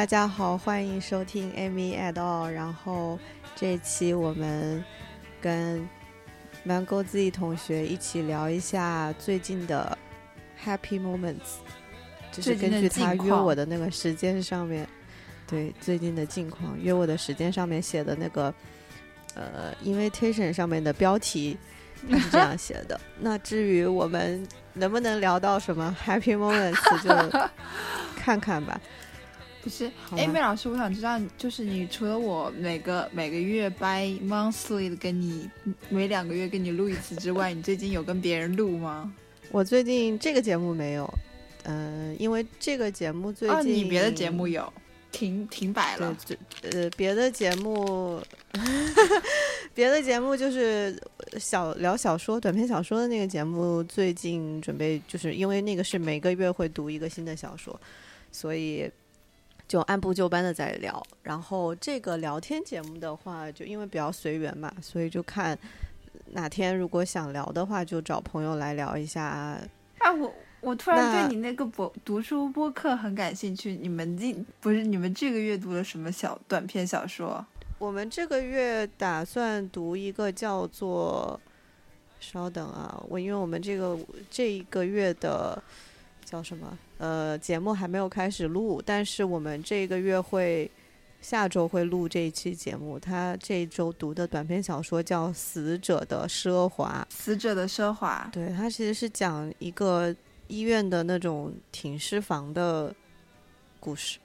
大家好，欢迎收听 Amy at all。然后这一期我们跟 Mango Z 同学一起聊一下最近的 Happy Moments，就是根据他约我的那个时间上面，对最近的近况约我的时间上面写的那个呃 invitation 上面的标题，他是这样写的。那至于我们能不能聊到什么 Happy Moments，就看看吧。不是，哎，麦老师，我想知道，就是你除了我每个每个月 by monthly 的跟你每两个月跟你录一次之外，你最近有跟别人录吗？我最近这个节目没有，嗯，因为这个节目最近你别的节目有停停摆了，对，呃，别的节目，别的节目就是小聊小说、短篇小说的那个节目，最近准备就是因为那个是每个月会读一个新的小说，所以。就按部就班的在聊，然后这个聊天节目的话，就因为比较随缘嘛，所以就看哪天如果想聊的话，就找朋友来聊一下。啊，我我突然对你那个博读书播客很感兴趣。你们今不是你们这个月读了什么小短篇小说？我们这个月打算读一个叫做……稍等啊，我因为我们这个这一个月的。叫什么？呃，节目还没有开始录，但是我们这个月会，下周会录这一期节目。他这一周读的短篇小说叫《死者的奢华》。死者的奢华，对他其实是讲一个医院的那种停尸房的故事。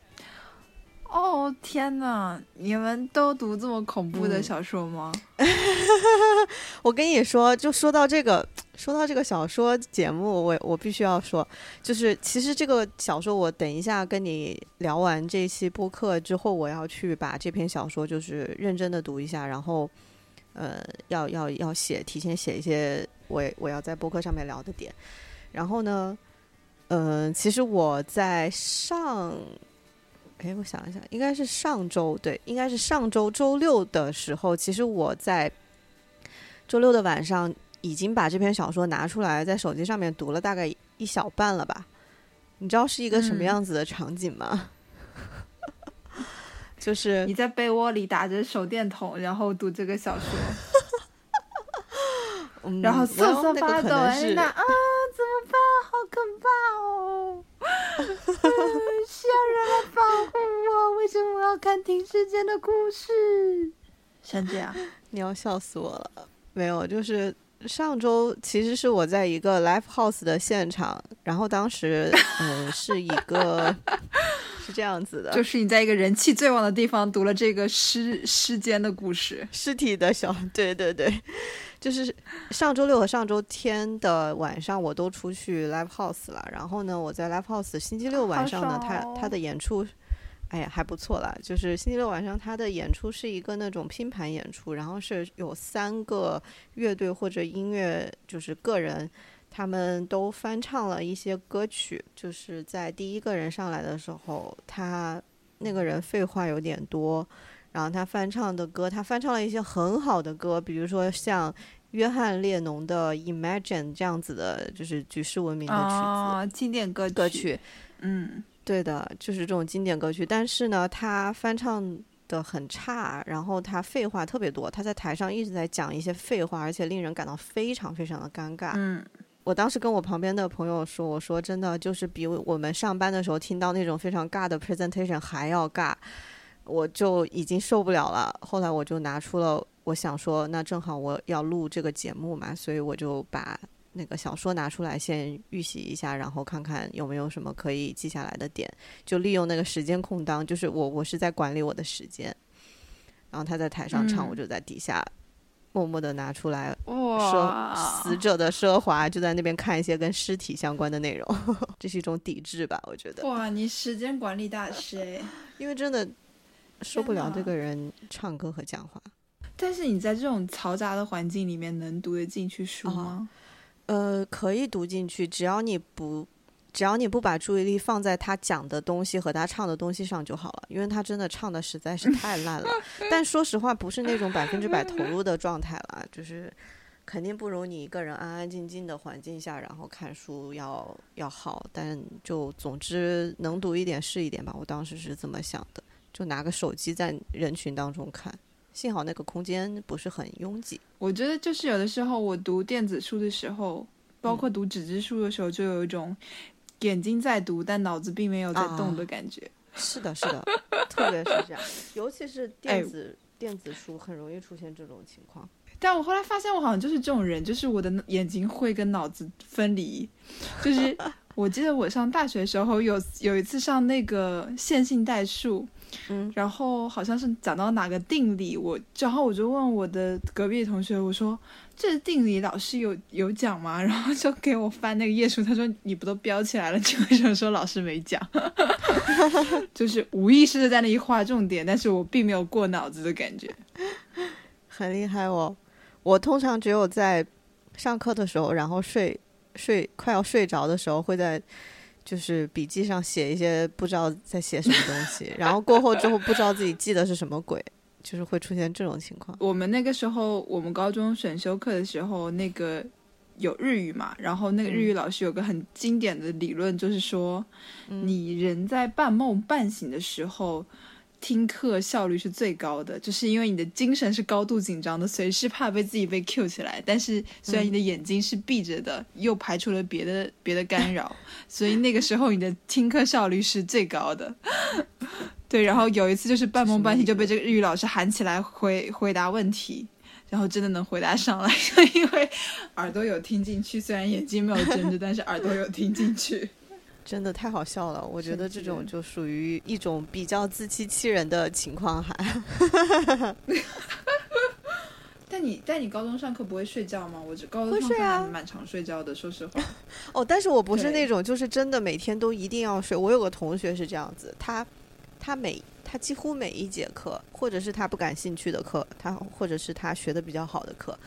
哦天哪！你们都读这么恐怖的小说吗？我跟你说，就说到这个，说到这个小说节目，我我必须要说，就是其实这个小说，我等一下跟你聊完这期播客之后，我要去把这篇小说就是认真的读一下，然后呃，要要要写，提前写一些我我要在播客上面聊的点。然后呢，嗯，其实我在上。哎，我想一想，应该是上周对，应该是上周周六的时候，其实我在周六的晚上已经把这篇小说拿出来，在手机上面读了大概一小半了吧。你知道是一个什么样子的场景吗？就是你在被窝里打着手电筒，然后读这个小说，然后瑟瑟发抖，哎那啊，怎么办？好可怕哦！需要人来保护我？为什么我要看停尸间的故事？像这样，你要笑死我了。没有，就是上周其实是我在一个 live house 的现场，然后当时嗯是一个 是这样子的，就是你在一个人气最旺的地方读了这个尸尸间的故事，尸体的小，对对对。就是上周六和上周天的晚上，我都出去 live house 了。然后呢，我在 live house 星期六晚上呢，他他的演出，哎呀还不错啦。就是星期六晚上他的演出是一个那种拼盘演出，然后是有三个乐队或者音乐，就是个人，他们都翻唱了一些歌曲。就是在第一个人上来的时候，他那个人废话有点多。然后他翻唱的歌，他翻唱了一些很好的歌，比如说像约翰列侬的《Imagine》这样子的，就是举世闻名的曲子，经典歌歌曲。嗯，对的，就是这种经典歌曲。但是呢，他翻唱的很差，然后他废话特别多，他在台上一直在讲一些废话，而且令人感到非常非常的尴尬。嗯，我当时跟我旁边的朋友说，我说真的，就是比我们上班的时候听到那种非常尬的 presentation 还要尬。我就已经受不了了，后来我就拿出了，我想说，那正好我要录这个节目嘛，所以我就把那个小说拿出来先预习一下，然后看看有没有什么可以记下来的点，就利用那个时间空档，就是我我是在管理我的时间，然后他在台上唱，我就在底下默默的拿出来，哇，死者的奢华，就在那边看一些跟尸体相关的内容，这是一种抵制吧，我觉得。哇，你时间管理大师哎，因为真的。受不了这个人唱歌和讲话，但是你在这种嘈杂的环境里面能读得进去书吗？呃，可以读进去，只要你不，只要你不把注意力放在他讲的东西和他唱的东西上就好了，因为他真的唱的实在是太烂了。但说实话，不是那种百分之百 投入的状态了，就是肯定不如你一个人安安静静的环境下，然后看书要要好。但就总之能读一点是一点吧，我当时是这么想的，就拿个手机在人群当中看，幸好那个空间不是很拥挤。我觉得就是有的时候我读电子书的时候，包括读纸质书的时候，就有一种眼睛在读，但脑子并没有在动的感觉。是的，是的，特别是这样，尤其是电子电子书很容易出现这种情况。但我后来发现，我好像就是这种人，就是我的眼睛会跟脑子分离。就是 我记得我上大学的时候，有有一次上那个线性代数，嗯，然后好像是讲到哪个定理，我然后我就问我的隔壁同学，我说这定理老师有有讲吗？然后就给我翻那个页数，他说你不都标起来了，你为什么说老师没讲？就是无意识的在那一划重点，但是我并没有过脑子的感觉，很厉害哦。我通常只有在上课的时候，然后睡睡快要睡着的时候，会在就是笔记上写一些不知道在写什么东西，然后过后之后不知道自己记的是什么鬼，就是会出现这种情况。我们那个时候，我们高中选修课的时候，那个有日语嘛，然后那个日语老师有个很经典的理论，就是说，你人在半梦半醒的时候。听课效率是最高的，就是因为你的精神是高度紧张的，随时怕被自己被 Q 起来。但是虽然你的眼睛是闭着的，又排除了别的别的干扰，所以那个时候你的听课效率是最高的。对，然后有一次就是半梦半醒就被这个日语老师喊起来回回答问题，然后真的能回答上来，因为耳朵有听进去，虽然眼睛没有睁着，但是耳朵有听进去。真的太好笑了，我觉得这种就属于一种比较自欺欺人的情况，还。但你但你高中上课不会睡觉吗？我高中上课还蛮常睡觉的，说实话。哦，但是我不是那种就是真的每天都一定要睡。我有个同学是这样子，他他每他几乎每一节课，或者是他不感兴趣的课，他或者是他学的比较好的课，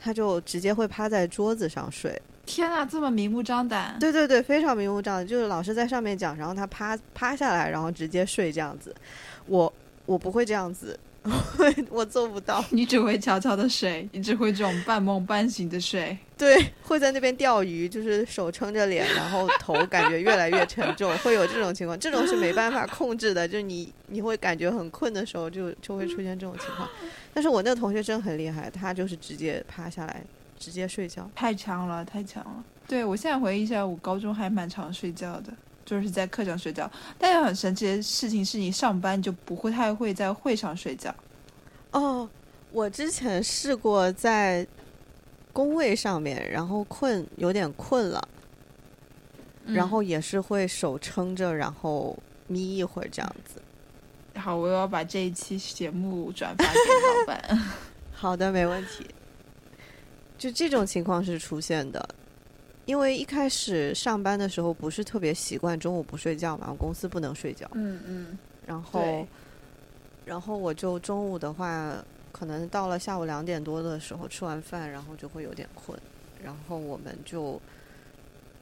他就直接会趴在桌子上睡。天啊，这么明目张胆！对对对，非常明目张胆，就是老师在上面讲，然后他趴趴下来，然后直接睡这样子。我我不会这样子，我做不到。你只会悄悄的睡，你只会这种半梦半醒的睡。对，会在那边钓鱼，就是手撑着脸，然后头感觉越来越沉重，会有这种情况。这种是没办法控制的，就你你会感觉很困的时候，就就会出现这种情况。但是我那个同学真的很厉害，他就是直接趴下来。直接睡觉，太强了，太强了。对我现在回忆一下，我高中还蛮常睡觉的，就是在课上睡觉。但是很神奇的事情是，你上班就不会太会在会上睡觉。哦，我之前试过在工位上面，然后困，有点困了，然后也是会手撑着，然后眯一会儿这样子。好，我要把这一期节目转发给老板。好的，没问题。就这种情况是出现的，因为一开始上班的时候不是特别习惯中午不睡觉嘛，公司不能睡觉。嗯嗯。然后，然后我就中午的话，可能到了下午两点多的时候吃完饭，然后就会有点困，然后我们就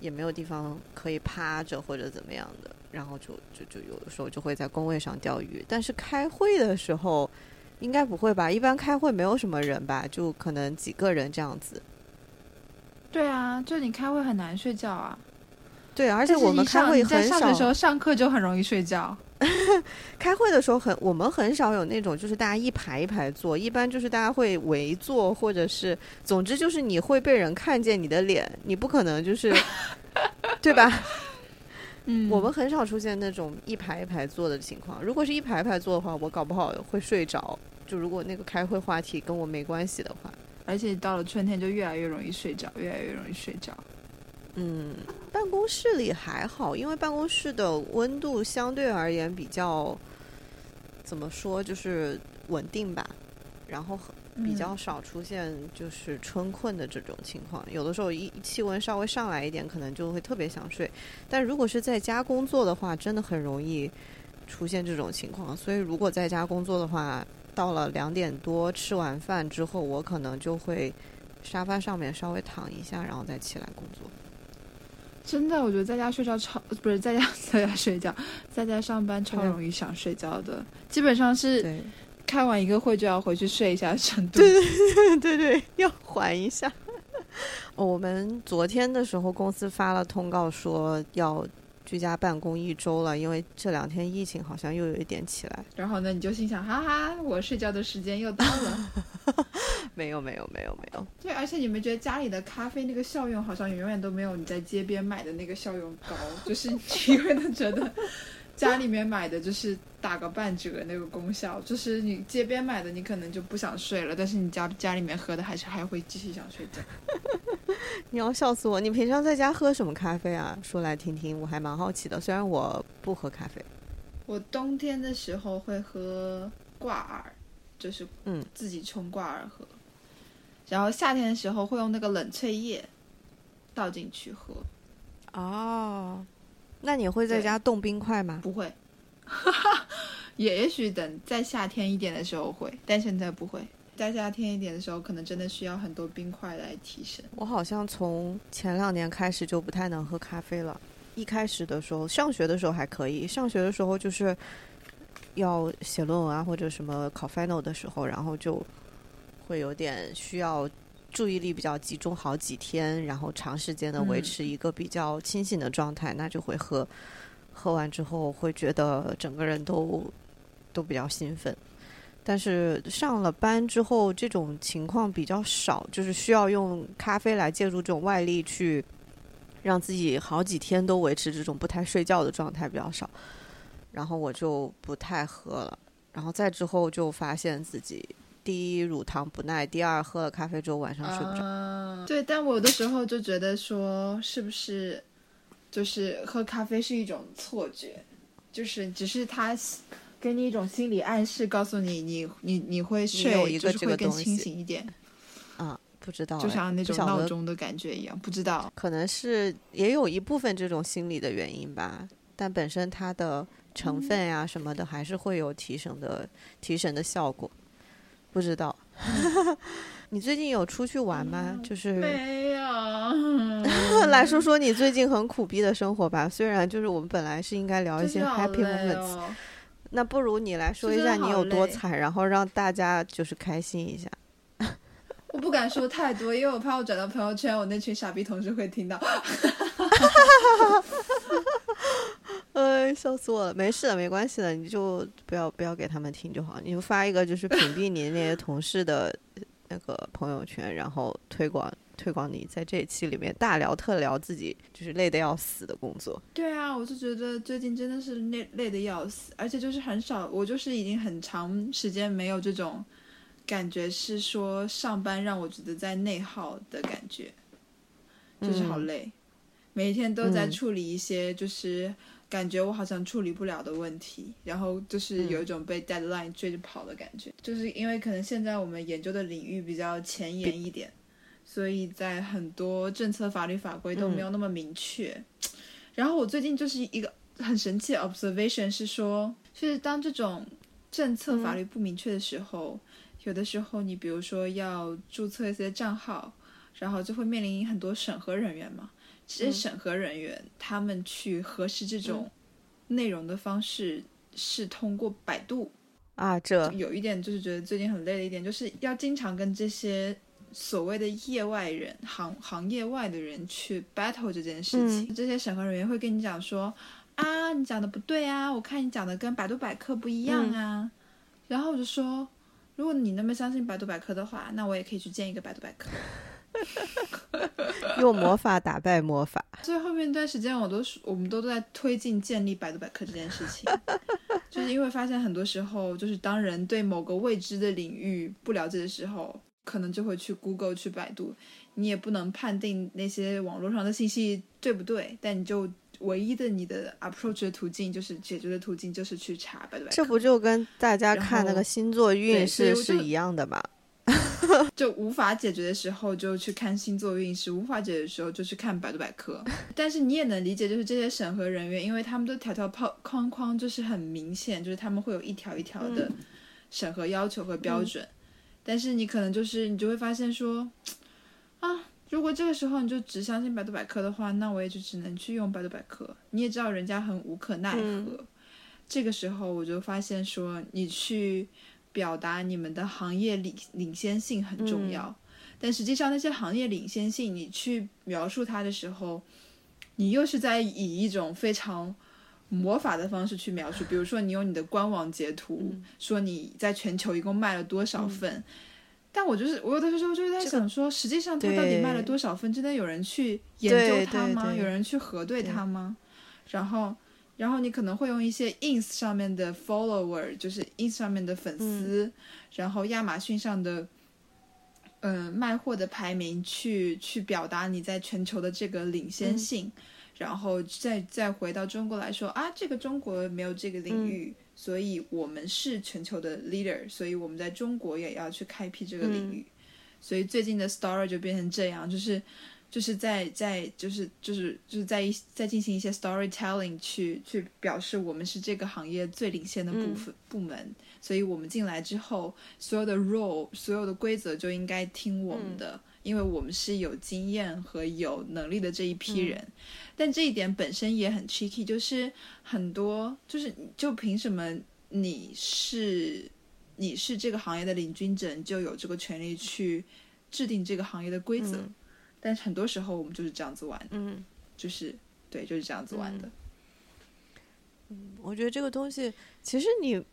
也没有地方可以趴着或者怎么样的，然后就就就有的时候就会在工位上钓鱼。但是开会的时候。应该不会吧？一般开会没有什么人吧，就可能几个人这样子。对啊，就你开会很难睡觉啊。对，而且我们开会很少。的时候上课就很容易睡觉。开会的时候很，我们很少有那种就是大家一排一排坐，一般就是大家会围坐，或者是，总之就是你会被人看见你的脸，你不可能就是，对吧？嗯，我们很少出现那种一排一排坐的情况。如果是一排一排坐的话，我搞不好会睡着。就如果那个开会话题跟我没关系的话，而且到了春天就越来越容易睡着，越来越容易睡着。嗯，办公室里还好，因为办公室的温度相对而言比较，怎么说就是稳定吧。然后比较少出现就是春困的这种情况，有的时候一气温稍微上来一点，可能就会特别想睡。但如果是在家工作的话，真的很容易出现这种情况。所以如果在家工作的话，到了两点多吃完饭之后，我可能就会沙发上面稍微躺一下，然后再起来工作。真的，我觉得在家睡觉超不是在家在家睡觉，在家上班超容易想睡觉的，基本上是。开完一个会就要回去睡一下的程度。对 对对对对，要缓一下。我们昨天的时候，公司发了通告说要居家办公一周了，因为这两天疫情好像又有一点起来。然后呢，你就心想，哈哈，我睡觉的时间又到了。没有没有没有没有。对，而且你们觉得家里的咖啡那个效用好像永远都没有你在街边买的那个效用高，就是你永远都觉得。家里面买的就是打个半折那个功效，就是你街边买的你可能就不想睡了，但是你家家里面喝的还是还会继续想睡觉。你要笑死我！你平常在家喝什么咖啡啊？说来听听，我还蛮好奇的。虽然我不喝咖啡，我冬天的时候会喝挂耳，就是嗯自己冲挂耳喝，然后夏天的时候会用那个冷萃液倒进去喝。哦。那你会在家冻冰块吗？不会，也也许等再夏天一点的时候会，但现在不会。在夏天一点的时候，可能真的需要很多冰块来提神。我好像从前两年开始就不太能喝咖啡了。一开始的时候，上学的时候还可以，上学的时候就是要写论文啊或者什么考 final 的时候，然后就会有点需要。注意力比较集中好几天，然后长时间的维持一个比较清醒的状态，那就会喝。喝完之后会觉得整个人都都比较兴奋。但是上了班之后，这种情况比较少，就是需要用咖啡来借助这种外力去让自己好几天都维持这种不太睡觉的状态比较少。然后我就不太喝了。然后再之后就发现自己。第一乳糖不耐，第二喝了咖啡之后晚上睡不着。对，但我有的时候就觉得说，是不是就是喝咖啡是一种错觉，就是只是它给你一种心理暗示，告诉你你你你会睡，就是会更清醒一点。啊，不知道，就像那种闹钟的感觉一样，不知道。可能是也有一部分这种心理的原因吧，但本身它的成分呀什么的还是会有提神的提神的效果。不知道，你最近有出去玩吗？就 是没有。来说说你最近很苦逼的生活吧。虽然就是我们本来是应该聊一些 happy moments，那不如你来说一下你有多惨，然后让大家就是开心一下。我不敢说太多，因为我怕我转到朋友圈，我那群傻逼同事会听到。哎，笑死我了！没事的，没关系的，你就不要不要给他们听就好。你就发一个就是屏蔽你那些同事的那个朋友圈，然后推广推广你在这一期里面大聊特聊自己就是累得要死的工作。对啊，我就觉得最近真的是累累得要死，而且就是很少，我就是已经很长时间没有这种感觉，是说上班让我觉得在内耗的感觉，就是好累，每天都在处理一些就是。感觉我好像处理不了的问题，然后就是有一种被 deadline 追着跑的感觉，就是因为可能现在我们研究的领域比较前沿一点，所以在很多政策、法律法规都没有那么明确。然后我最近就是一个很神奇的 observation 是说，就是当这种政策法律不明确的时候，有的时候你比如说要注册一些账号，然后就会面临很多审核人员嘛。其实审核人员他们去核实这种内容的方式是通过百度啊，这有一点就是觉得最近很累的一点，就是要经常跟这些所谓的业外人、行行业外的人去 battle 这件事情。这些审核人员会跟你讲说啊，你讲的不对啊，我看你讲的跟百度百科不一样啊。然后我就说，如果你那么相信百度百科的话，那我也可以去建一个百度百科。用魔法打败魔法。最后面一段时间，我都是我们都在推进建立百度百科这件事情，就是因为发现很多时候，就是当人对某个未知的领域不了解的时候，可能就会去 Google 去百度。你也不能判定那些网络上的信息对不对，但你就唯一的你的 approach 的途径，就是解决的途径，就是去查百度百科。这不就跟大家看那个星座运势是一样的吗？就无法解决的时候，就去看星座运势；无法解决的时候，就去看百度百科。但是你也能理解，就是这些审核人员，因为他们的条条框框框就是很明显，就是他们会有一条一条的审核要求和标准。但是你可能就是你就会发现说，啊，如果这个时候你就只相信百度百科的话，那我也就只能去用百度百科。你也知道人家很无可奈何。这个时候我就发现说，你去。表达你们的行业领领先性很重要，但实际上那些行业领先性，你去描述它的时候，你又是在以一种非常魔法的方式去描述。比如说，你用你的官网截图说你在全球一共卖了多少份，但我就是我有的时候就是在想说，实际上它到底卖了多少份？真的有人去研究它吗？有人去核对它吗？然后。然后你可能会用一些 ins 上面的 follower，就是 ins 上面的粉丝，然后亚马逊上的，嗯，卖货的排名去去表达你在全球的这个领先性，然后再再回到中国来说啊，这个中国没有这个领域，所以我们是全球的 leader，所以我们在中国也要去开辟这个领域，所以最近的 story 就变成这样，就是。就是在在就是就是就是在一在进行一些 storytelling 去去表示我们是这个行业最领先的部分部门，所以我们进来之后，所有的 role 所有的规则就应该听我们的，因为我们是有经验和有能力的这一批人。但这一点本身也很 tricky，就是很多就是就凭什么你是你是这个行业的领军者，就有这个权利去制定这个行业的规则？但是很多时候我们就是这样子玩，嗯，就是对，就是这样子玩的。嗯，我觉得这个东西其实你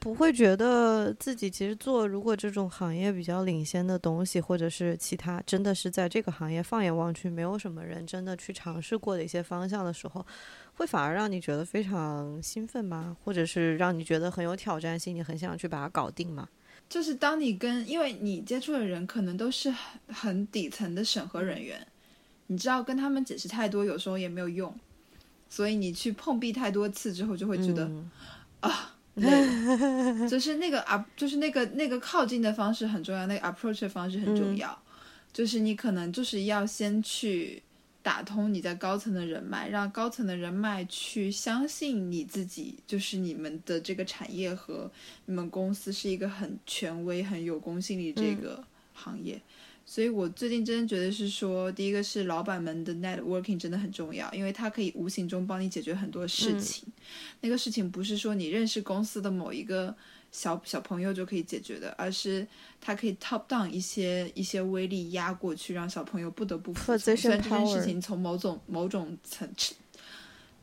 不会觉得自己其实做如果这种行业比较领先的东西，或者是其他真的是在这个行业放眼望去没有什么人真的去尝试过的一些方向的时候，会反而让你觉得非常兴奋吗？或者是让你觉得很有挑战性，你很想去把它搞定吗？就是当你跟，因为你接触的人可能都是很很底层的审核人员，你知道跟他们解释太多，有时候也没有用，所以你去碰壁太多次之后，就会觉得啊，就是那个啊，就是那个那个靠近的方式很重要，那个 approach 的方式很重要，就是你可能就是要先去。打通你在高层的人脉，让高层的人脉去相信你自己，就是你们的这个产业和你们公司是一个很权威、很有公信力这个行业。所以我最近真的觉得是说，第一个是老板们的 networking 真的很重要，因为它可以无形中帮你解决很多事情。那个事情不是说你认识公司的某一个。小小朋友就可以解决的，而是它可以 top down 一些一些威力压过去，让小朋友不得不服从。虽然这件事情从某种某种层，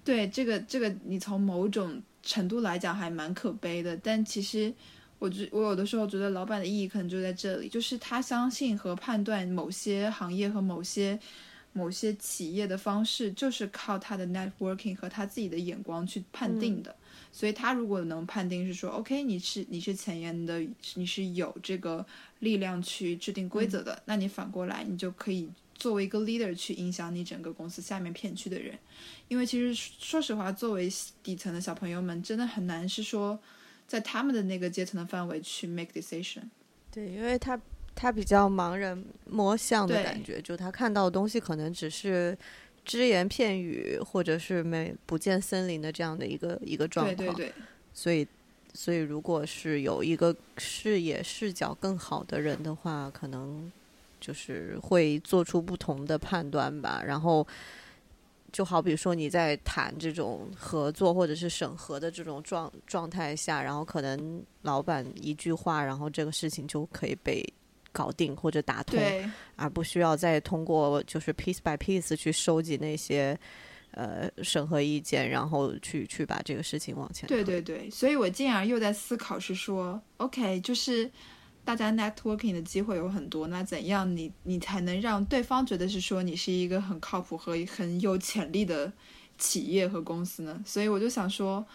对这个这个你从某种程度来讲还蛮可悲的，但其实我觉我有的时候觉得老板的意义可能就在这里，就是他相信和判断某些行业和某些某些企业的方式，就是靠他的 networking 和他自己的眼光去判定的。所以他如果能判定是说，OK，你是你是前沿的，你是有这个力量去制定规则的，那你反过来，你就可以作为一个 leader 去影响你整个公司下面片区的人。因为其实说实话，作为底层的小朋友们，真的很难是说在他们的那个阶层的范围去 make decision。对，因为他他比较盲人摸象的感觉，就他看到的东西可能只是。只言片语，或者是没不见森林的这样的一个一个状况，对对对。所以，所以如果是有一个视野视角更好的人的话，可能就是会做出不同的判断吧。然后，就好比说你在谈这种合作或者是审核的这种状状态下，然后可能老板一句话，然后这个事情就可以被。搞定或者打通，而不需要再通过就是 piece by piece 去收集那些呃审核意见，然后去去把这个事情往前。对对对，所以我进而又在思考是说，OK，就是大家 networking 的机会有很多，那怎样你你才能让对方觉得是说你是一个很靠谱和很有潜力的企业和公司呢？所以我就想说，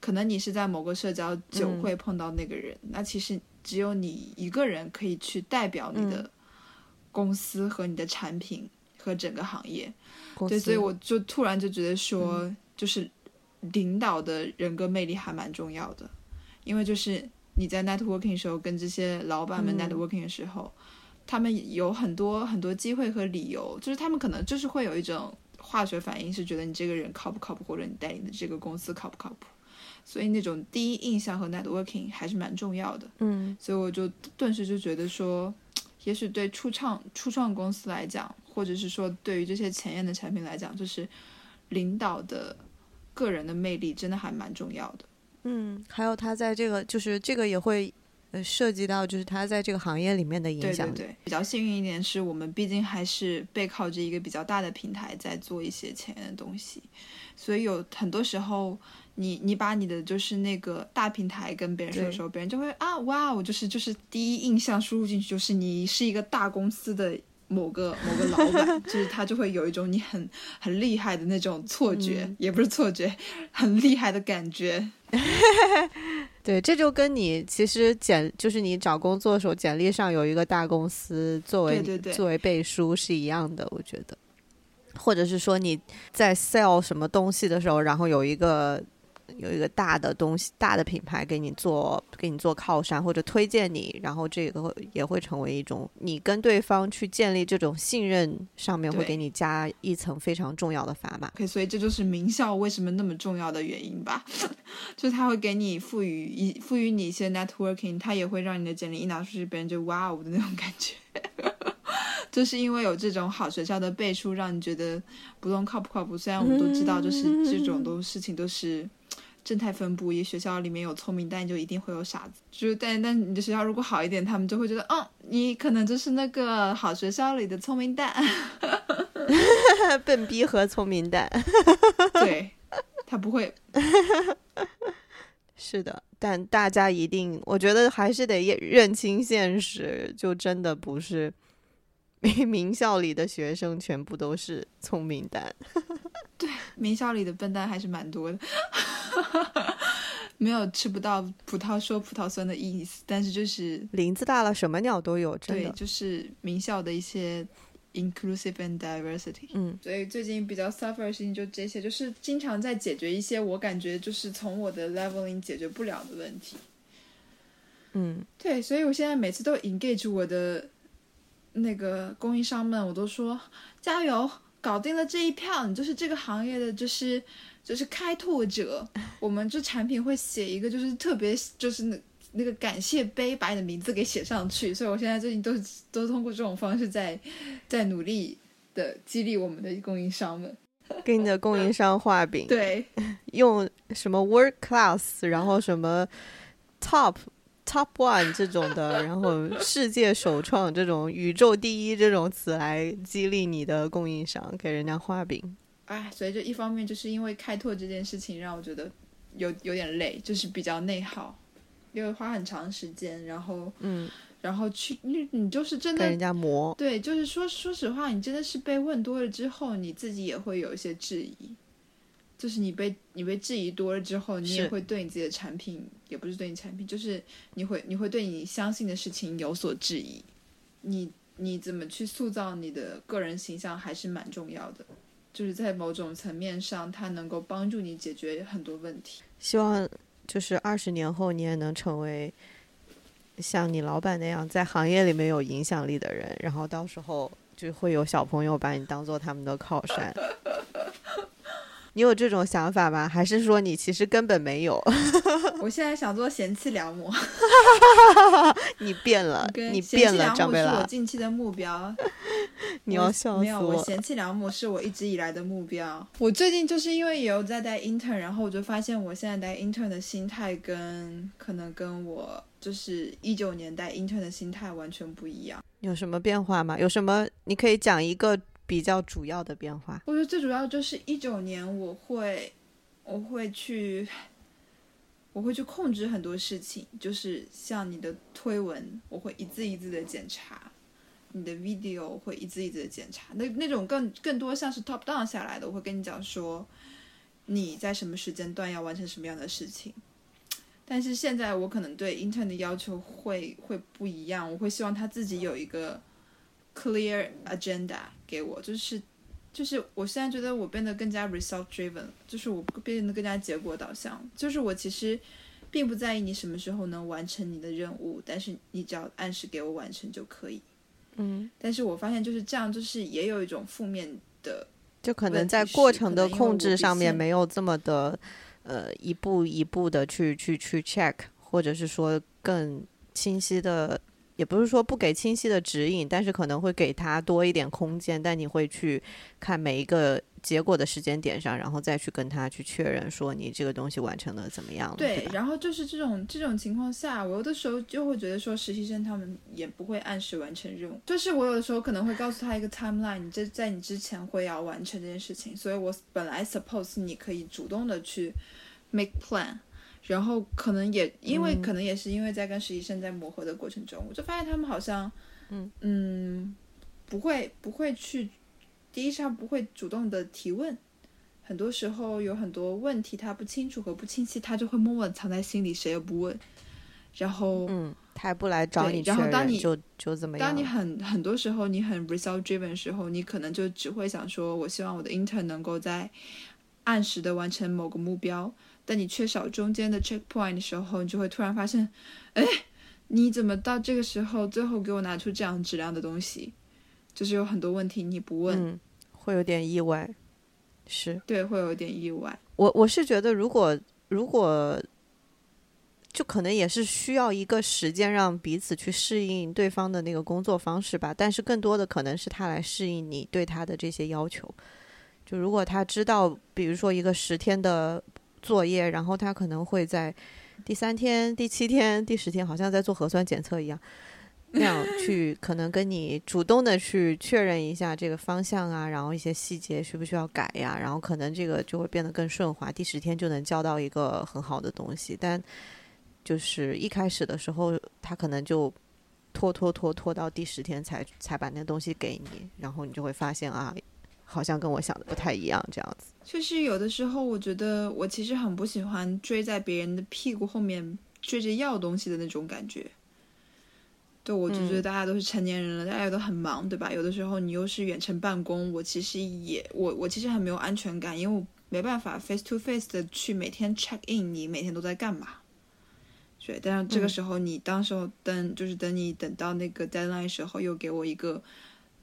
可能你是在某个社交酒会碰到那个人，那其实。只有你一个人可以去代表你的公司和你的产品和整个行业，对，所以我就突然就觉得说，就是领导的人格魅力还蛮重要的，因为就是你在 networking 的时候跟这些老板们 networking 的时候，他们有很多很多机会和理由，就是他们可能就是会有一种化学反应，是觉得你这个人靠不靠谱，或者你带领的这个公司靠不靠谱。所以那种第一印象和 networking 还是蛮重要的，嗯，所以我就顿时就觉得说，也许对初创初创公司来讲，或者是说对于这些前沿的产品来讲，就是领导的个人的魅力真的还蛮重要的。嗯，还有他在这个就是这个也会呃涉及到就是他在这个行业里面的影响。对对对，比较幸运一点是我们毕竟还是背靠着一个比较大的平台在做一些前沿的东西，所以有很多时候。你你把你的就是那个大平台跟别人说的时候，别人就会啊哇，我就是就是第一印象输入进去就是你是一个大公司的某个某个老板，就是他就会有一种你很很厉害的那种错觉，也不是错觉，很厉害的感觉。对，这就跟你其实简就是你找工作的时候，简历上有一个大公司作为作为背书是一样的，我觉得，或者是说你在 sell 什么东西的时候，然后有一个。有一个大的东西，大的品牌给你做，给你做靠山或者推荐你，然后这个也会成为一种你跟对方去建立这种信任上面会给你加一层非常重要的砝码。OK，所以这就是名校为什么那么重要的原因吧？就是他会给你赋予一赋予你一些 networking，他也会让你的简历一拿出去，别人就哇哦的那种感觉。就是因为有这种好学校的背书，让你觉得不论靠不靠谱。虽然我们都知道，就是这种都事情都是。正态分布，一学校里面有聪明蛋，就一定会有傻子。就是但但你的学校如果好一点，他们就会觉得，嗯，你可能就是那个好学校里的聪明蛋，笨逼和聪明蛋。对，他不会。是的，但大家一定，我觉得还是得认清现实，就真的不是 名校里的学生全部都是聪明蛋。对，名校里的笨蛋还是蛮多的。没有吃不到葡萄说葡萄酸的意思，但是就是林子大了，什么鸟都有，真的。对，就是名校的一些 inclusive and diversity。嗯，所以最近比较 suffer 的事情就这些，就是经常在解决一些我感觉就是从我的 leveling 解决不了的问题。嗯，对，所以我现在每次都 engage 我的那个供应商们，我都说加油，搞定了这一票，你就是这个行业的就是。就是开拓者，我们这产品会写一个，就是特别，就是那那个感谢碑，把你的名字给写上去。所以我现在最近都是都通过这种方式在在努力的激励我们的供应商们，给你的供应商画饼。对，用什么 world class，然后什么 top top one 这种的，然后世界首创这种宇宙第一这种词来激励你的供应商，给人家画饼。哎，所以就一方面就是因为开拓这件事情让我觉得有有点累，就是比较内耗，因为花很长时间，然后嗯，然后去你你就是真的跟人家磨，对，就是说说实话，你真的是被问多了之后，你自己也会有一些质疑，就是你被你被质疑多了之后，你也会对你自己的产品，也不是对你产品，就是你会你会对你相信的事情有所质疑，你你怎么去塑造你的个人形象还是蛮重要的。就是在某种层面上，它能够帮助你解决很多问题。希望就是二十年后，你也能成为像你老板那样在行业里面有影响力的人，然后到时候就会有小朋友把你当做他们的靠山。你有这种想法吗？还是说你其实根本没有？我现在想做贤妻良母。你变了，你变了，张贝拉。是我近期的目标。你要笑死我！没有，我贤妻良母是我一直以来的目标。我最近就是因为也有在带 intern，然后我就发现我现在带 intern 的心态跟可能跟我就是一九年代 intern 的心态完全不一样。有什么变化吗？有什么你可以讲一个？比较主要的变化，我觉得最主要就是一九年，我会，我会去，我会去控制很多事情，就是像你的推文，我会一字一字的检查，你的 video 会一字一字的检查，那那种更更多像是 top down 下来的，我会跟你讲说，你在什么时间段要完成什么样的事情，但是现在我可能对 intern 的要求会会不一样，我会希望他自己有一个 clear agenda。给我就是，就是我现在觉得我变得更加 result driven，就是我变得更加结果导向。就是我其实并不在意你什么时候能完成你的任务，但是你只要按时给我完成就可以。嗯，但是我发现就是这样，就是也有一种负面的，就可能在过程的控制上面没有这么的，呃，一步一步的去去去 check，或者是说更清晰的也不是说不给清晰的指引，但是可能会给他多一点空间。但你会去看每一个结果的时间点上，然后再去跟他去确认说你这个东西完成的怎么样。对，然后就是这种这种情况下，我有的时候就会觉得说实习生他们也不会按时完成任务。就是我有的时候可能会告诉他一个 timeline，你这在你之前会要完成这件事情，所以我本来 suppose 你可以主动的去 make plan。然后可能也因为可能也是因为在跟实习生在磨合的过程中，我就发现他们好像，嗯嗯，不会不会去，第一是他不会主动的提问，很多时候有很多问题他不清楚和不清晰，他就会默默藏在心里，谁也不问。然后嗯，他也不来找你然后当你就就怎么样？当你很很多时候你很 result driven 的时候，你可能就只会想说，我希望我的 intern 能够在按时的完成某个目标。但你缺少中间的 checkpoint 的时候，你就会突然发现，哎，你怎么到这个时候最后给我拿出这样质量的东西？就是有很多问题你不问，会有点意外。是对，会有点意外。我我是觉得，如果如果，就可能也是需要一个时间让彼此去适应对方的那个工作方式吧。但是更多的可能是他来适应你对他的这些要求。就如果他知道，比如说一个十天的。作业，然后他可能会在第三天、第七天、第十天，好像在做核酸检测一样，那样 去可能跟你主动的去确认一下这个方向啊，然后一些细节需不需要改呀，然后可能这个就会变得更顺滑，第十天就能交到一个很好的东西。但就是一开始的时候，他可能就拖拖拖拖到第十天才才把那东西给你，然后你就会发现啊。好像跟我想的不太一样，这样子。就是有的时候，我觉得我其实很不喜欢追在别人的屁股后面追着要东西的那种感觉。对，我就觉得大家都是成年人了，大家都很忙，对吧？有的时候你又是远程办公，我其实也我我其实很没有安全感，因为我没办法 face to face 的去每天 check in 你每天都在干嘛。对，但是这个时候你当时候等就是等你等到那个 deadline 时候，又给我一个。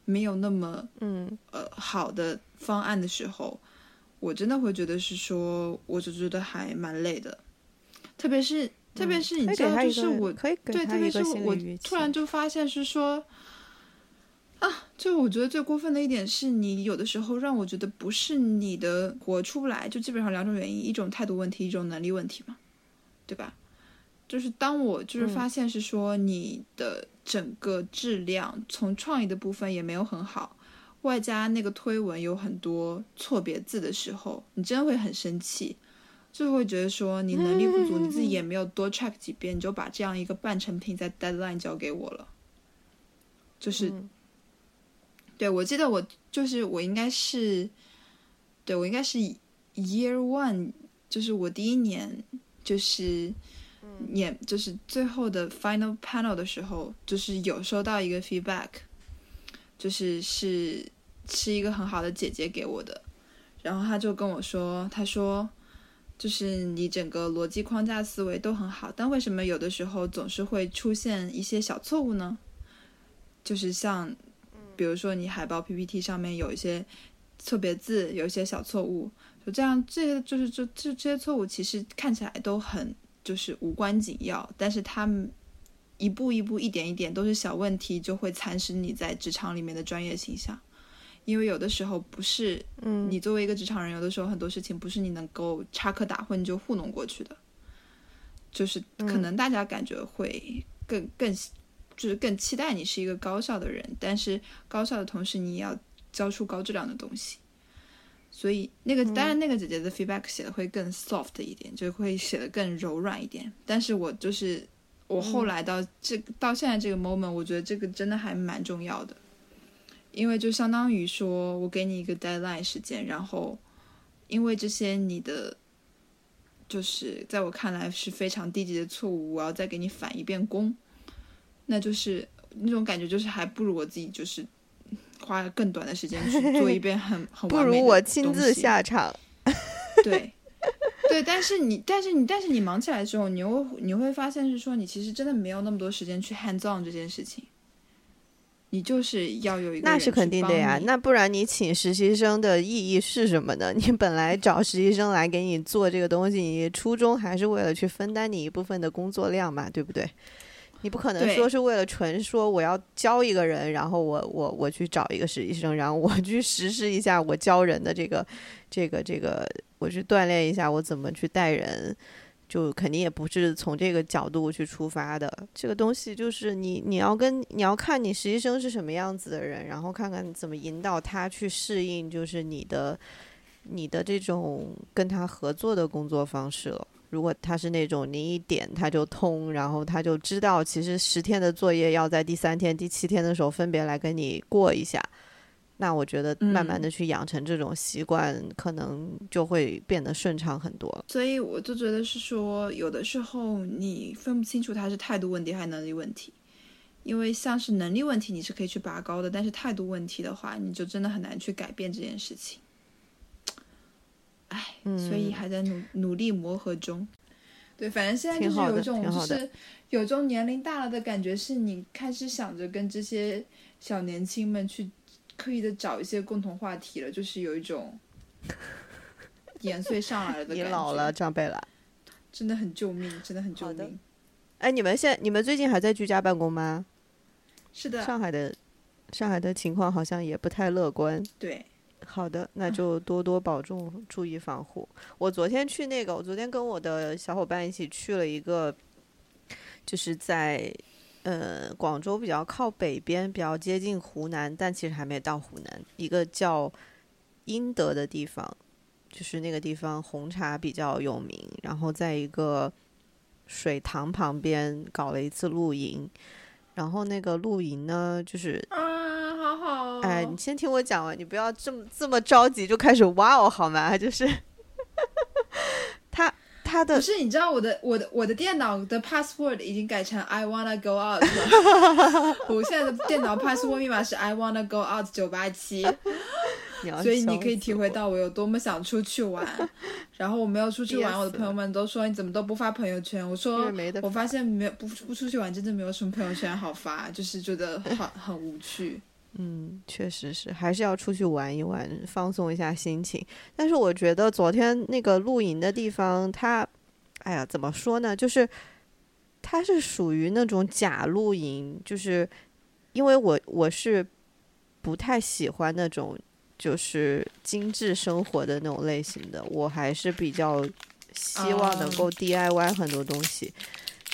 没有那么嗯。呃好的方案的时候，我真的会觉得是说，我就觉得还蛮累的，特别是特别是你知道，就是我对，特别是我突然就发现是说，啊，就我觉得最过分的一点是你有的时候让我觉得不是你的活出不来，就基本上两种原因，一种态度问题，一种能力问题嘛，对吧？就是当我就是发现是说你的整个质量从创意的部分也没有很好，外加那个推文有很多错别字的时候，你真的会很生气，就会觉得说你能力不足，你自己也没有多 check 几遍，你就把这样一个半成品在 deadline 交给我了，就是，对我记得我就是我应该是，对我应该是 year one，就是我第一年就是。演就是最后的 final panel 的时候，就是有收到一个 feedback，就是是是一个很好的姐姐给我的，然后她就跟我说，她说就是你整个逻辑框架思维都很好，但为什么有的时候总是会出现一些小错误呢？就是像比如说你海报 PPT 上面有一些错别字，有一些小错误，就这样，这些就是这这这些错误其实看起来都很。就是无关紧要，但是他们一步一步、一点一点都是小问题，就会蚕食你在职场里面的专业形象。因为有的时候不是，嗯，你作为一个职场人，有的时候很多事情不是你能够插科打诨就糊弄过去的。就是可能大家感觉会更更，就是更期待你是一个高效的人，但是高效的同时，你也要交出高质量的东西。所以那个当然那个姐姐的 feedback 写的会更 soft 一点，就会写的更柔软一点。但是我就是我后来到这到现在这个 moment，我觉得这个真的还蛮重要的，因为就相当于说我给你一个 deadline 时间，然后因为这些你的就是在我看来是非常低级的错误，我要再给你返一遍工，那就是那种感觉就是还不如我自己就是。花更短的时间去做一 遍很很不如我亲自下场。对，对，但是你，但是你，但是你忙起来的时候，你又你会发现是说，你其实真的没有那么多时间去 hands on 这件事情。你就是要有一个那是肯定的呀，那不然你请实习生的意义是什么呢？你本来找实习生来给你做这个东西，你初衷还是为了去分担你一部分的工作量嘛，对不对？你不可能说是为了纯说我要教一个人，然后我我我去找一个实习生，然后我去实施一下我教人的这个这个这个，我去锻炼一下我怎么去带人，就肯定也不是从这个角度去出发的。这个东西就是你你要跟你要看你实习生是什么样子的人，然后看看怎么引导他去适应，就是你的你的这种跟他合作的工作方式了。如果他是那种你一点他就通，然后他就知道其实十天的作业要在第三天、第七天的时候分别来跟你过一下，那我觉得慢慢的去养成这种习惯，可能就会变得顺畅很多。所以我就觉得是说，有的时候你分不清楚他是态度问题还是能力问题，因为像是能力问题你是可以去拔高的，但是态度问题的话，你就真的很难去改变这件事情。唉，所以还在努努力磨合中。对，反正现在就是有一种，就是有种年龄大了的感觉，是你开始想着跟这些小年轻们去刻意的找一些共同话题了，就是有一种 年岁上来了的感觉。你老了，长辈了，真的很救命，真的很救命。哎，你们现你们最近还在居家办公吗？是的。上海的上海的情况好像也不太乐观。对。好的，那就多多保重，注意防护。我昨天去那个，我昨天跟我的小伙伴一起去了一个，就是在呃广州比较靠北边，比较接近湖南，但其实还没到湖南，一个叫英德的地方，就是那个地方红茶比较有名，然后在一个水塘旁边搞了一次露营，然后那个露营呢，就是。哎，你先听我讲完，你不要这么这么着急就开始哇哦，好吗？就是他他的不是，你知道我的我的我的电脑的 password 已经改成 I wanna go out 了，我现在的电脑 password 密码是 I wanna go out 九八七，所以你可以体会到我有多么想出去玩。然后我没有出去玩，我的朋友们都说你怎么都不发朋友圈？我说我发现没有不不出去玩，真的没有什么朋友圈好发，就是觉得很很无趣。嗯，确实是，还是要出去玩一玩，放松一下心情。但是我觉得昨天那个露营的地方，它，哎呀，怎么说呢？就是它是属于那种假露营，就是因为我我是不太喜欢那种就是精致生活的那种类型的，我还是比较希望能够 DIY 很多东西，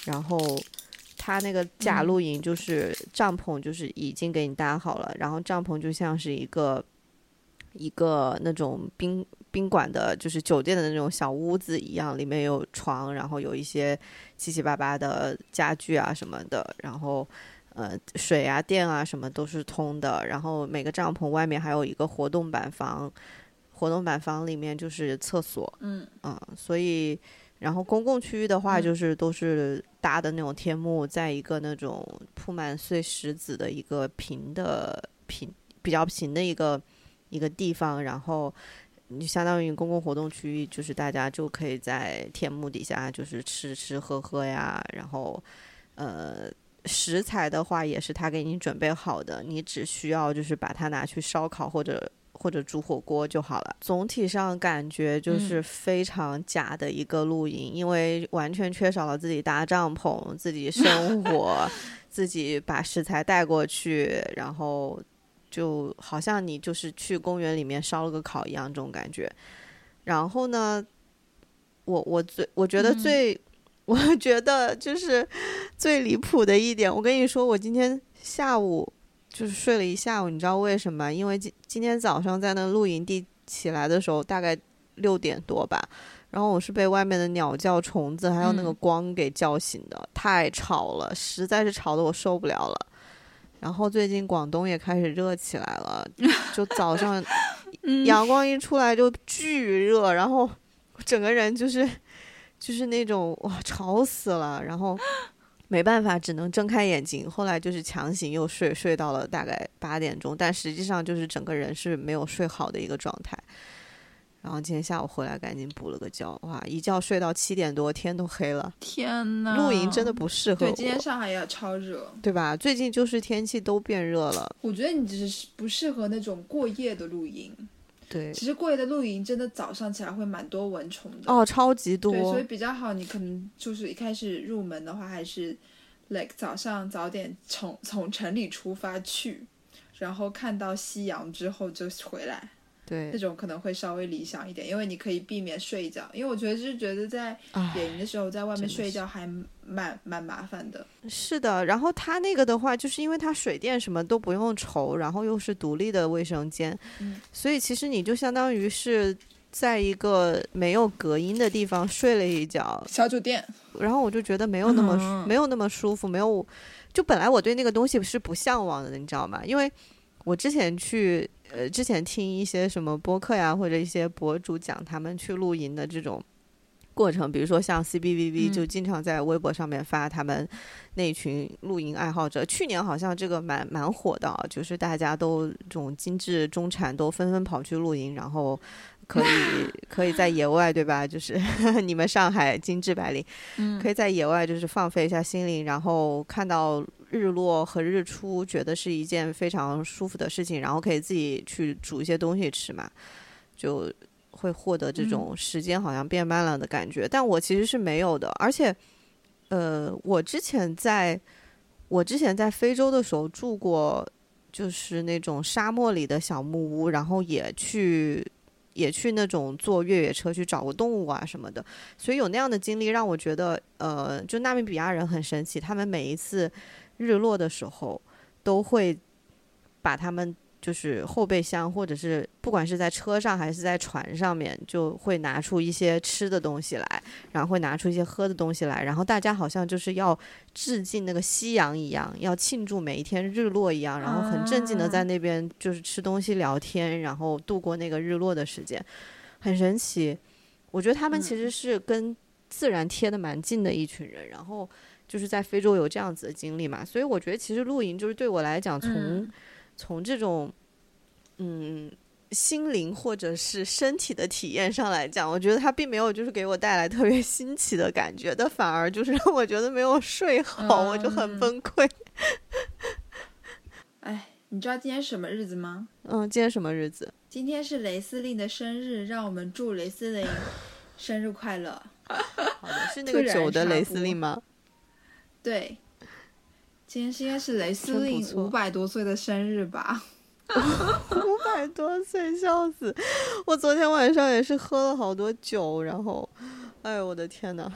然后。他那个假露营就是帐篷，就是已经给你搭好了，然后帐篷就像是一个一个那种宾宾馆的，就是酒店的那种小屋子一样，里面有床，然后有一些七七八八的家具啊什么的，然后呃水啊电啊什么都是通的，然后每个帐篷外面还有一个活动板房，活动板房里面就是厕所，嗯嗯，所以。然后公共区域的话，就是都是搭的那种天幕，在一个那种铺满碎石子的一个平的平比较平的一个一个地方，然后你相当于公共活动区域，就是大家就可以在天幕底下就是吃吃喝喝呀，然后呃食材的话也是他给你准备好的，你只需要就是把它拿去烧烤或者。或者煮火锅就好了。总体上感觉就是非常假的一个露营，因为完全缺少了自己搭帐篷、自己生 火、自己把食材带过去，然后就好像你就是去公园里面烧了个烤一样这种感觉。然后呢，我我最我觉得最我觉得就是最离谱的一点，我跟你说，我今天下午。就是睡了一下午，你知道为什么？因为今今天早上在那露营地起来的时候，大概六点多吧，然后我是被外面的鸟叫、虫子还有那个光给叫醒的，太吵了，实在是吵得我受不了了。然后最近广东也开始热起来了，就早上 阳光一出来就巨热，然后整个人就是就是那种哇，吵死了，然后。没办法，只能睁开眼睛。后来就是强行又睡，睡到了大概八点钟，但实际上就是整个人是没有睡好的一个状态。然后今天下午回来，赶紧补了个觉，哇，一觉睡到七点多，天都黑了。天呐，露营真的不适合。对，今天上海也超热，对吧？最近就是天气都变热了。我觉得你只是不适合那种过夜的露营。对，其实过夜的露营真的早上起来会蛮多蚊虫的哦，超级多。对，所以比较好，你可能就是一开始入门的话，还是，like 早上早点从从城里出发去，然后看到夕阳之后就回来。对，那种可能会稍微理想一点，因为你可以避免睡觉。因为我觉得就是觉得在野营的时候，在外面睡觉还蛮蛮麻烦的。是的，然后它那个的话，就是因为它水电什么都不用愁，然后又是独立的卫生间，所以其实你就相当于是在一个没有隔音的地方睡了一觉，小酒店。然后我就觉得没有那么没有那么舒服，没有就本来我对那个东西是不向往的，你知道吗？因为我之前去。呃，之前听一些什么播客呀，或者一些博主讲他们去露营的这种过程，比如说像 C B V V 就经常在微博上面发他们那群露营爱好者。去年好像这个蛮蛮火的，就是大家都这种精致中产都纷纷跑去露营，然后可以 可以在野外，对吧？就是 你们上海精致白领，可以在野外就是放飞一下心灵，然后看到。日落和日出，觉得是一件非常舒服的事情，然后可以自己去煮一些东西吃嘛，就会获得这种时间好像变慢了的感觉。但我其实是没有的，而且，呃，我之前在我之前在非洲的时候住过，就是那种沙漠里的小木屋，然后也去也去那种坐越野车去找过动物啊什么的，所以有那样的经历让我觉得，呃，就纳米比亚人很神奇，他们每一次。日落的时候，都会把他们就是后备箱，或者是不管是在车上还是在船上面，就会拿出一些吃的东西来，然后会拿出一些喝的东西来，然后大家好像就是要致敬那个夕阳一样，要庆祝每一天日落一样，然后很正经的在那边就是吃东西聊天，然后度过那个日落的时间，很神奇。我觉得他们其实是跟自然贴的蛮近的一群人，然后。就是在非洲有这样子的经历嘛，所以我觉得其实露营就是对我来讲，从从这种嗯心灵或者是身体的体验上来讲，我觉得它并没有就是给我带来特别新奇的感觉，但反而就是让我觉得没有睡好，我就很崩溃。哎，你知道今天什么日子吗？嗯，今天什么日子？今天是雷司令的生日，让我们祝雷司令生日快乐。好的，是那个酒的雷司令吗？对，今天是应该是雷司令五百多岁的生日吧？五百多岁，笑死！我昨天晚上也是喝了好多酒，然后，哎呦我的天呐，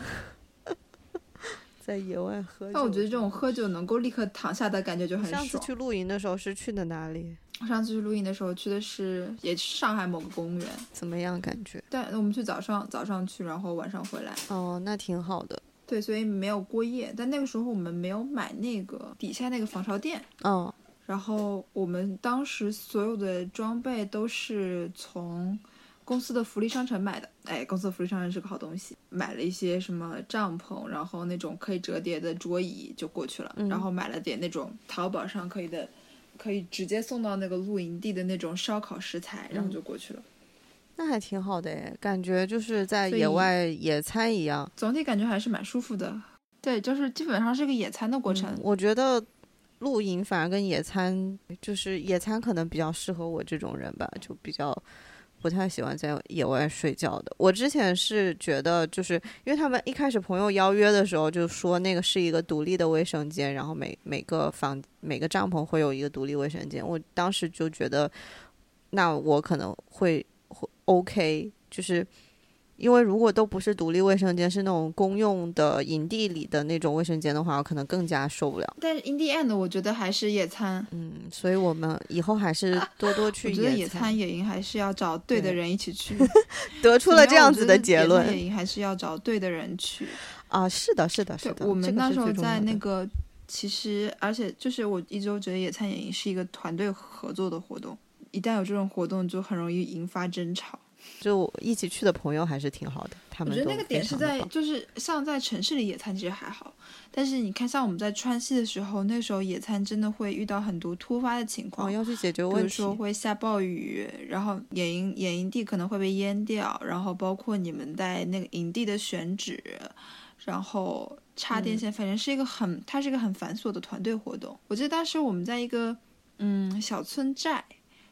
在野外喝酒。但我觉得这种喝酒能够立刻躺下的感觉就很爽。上次去露营的时候是去的哪里？上次去露营的时候去的是也上海某个公园。怎么样感觉？对，我们去早上早上去，然后晚上回来。哦，那挺好的。对，所以没有过夜，但那个时候我们没有买那个底下那个防潮垫。嗯，然后我们当时所有的装备都是从公司的福利商城买的。哎，公司的福利商城是个好东西，买了一些什么帐篷，然后那种可以折叠的桌椅就过去了。然后买了点那种淘宝上可以的，可以直接送到那个露营地的那种烧烤食材，然后就过去了。那还挺好的诶，感觉就是在野外野餐一样，总体感觉还是蛮舒服的。对，就是基本上是个野餐的过程。我觉得露营反而跟野餐，就是野餐可能比较适合我这种人吧，就比较不太喜欢在野外睡觉的。我之前是觉得，就是因为他们一开始朋友邀约的时候就说那个是一个独立的卫生间，然后每每个房每个帐篷会有一个独立卫生间，我当时就觉得，那我可能会。OK，就是因为如果都不是独立卫生间，是那种公用的营地里的那种卫生间的话，我可能更加受不了。但是 in the end，我觉得还是野餐。嗯，所以我们以后还是多多去。我觉得野餐野营还是要找对的人一起去。得出了这样子的结论。野营还是要找对的人去。啊，是的，是的，是的。我们那时候在那个，其实而且就是我一直都觉得野餐野营是一个团队合作的活动。一旦有这种活动，就很容易引发争吵。就一起去的朋友还是挺好的，他们我觉得那个点是在，就是像在城市里野餐其实还好，但是你看像我们在川西的时候，那时候野餐真的会遇到很多突发的情况，要去解决问题，比如说会下暴雨，然后野营野营地可能会被淹掉，然后包括你们在那个营地的选址，然后插电线，反正是一个很，它是一个很繁琐的团队活动。我记得当时我们在一个嗯小村寨。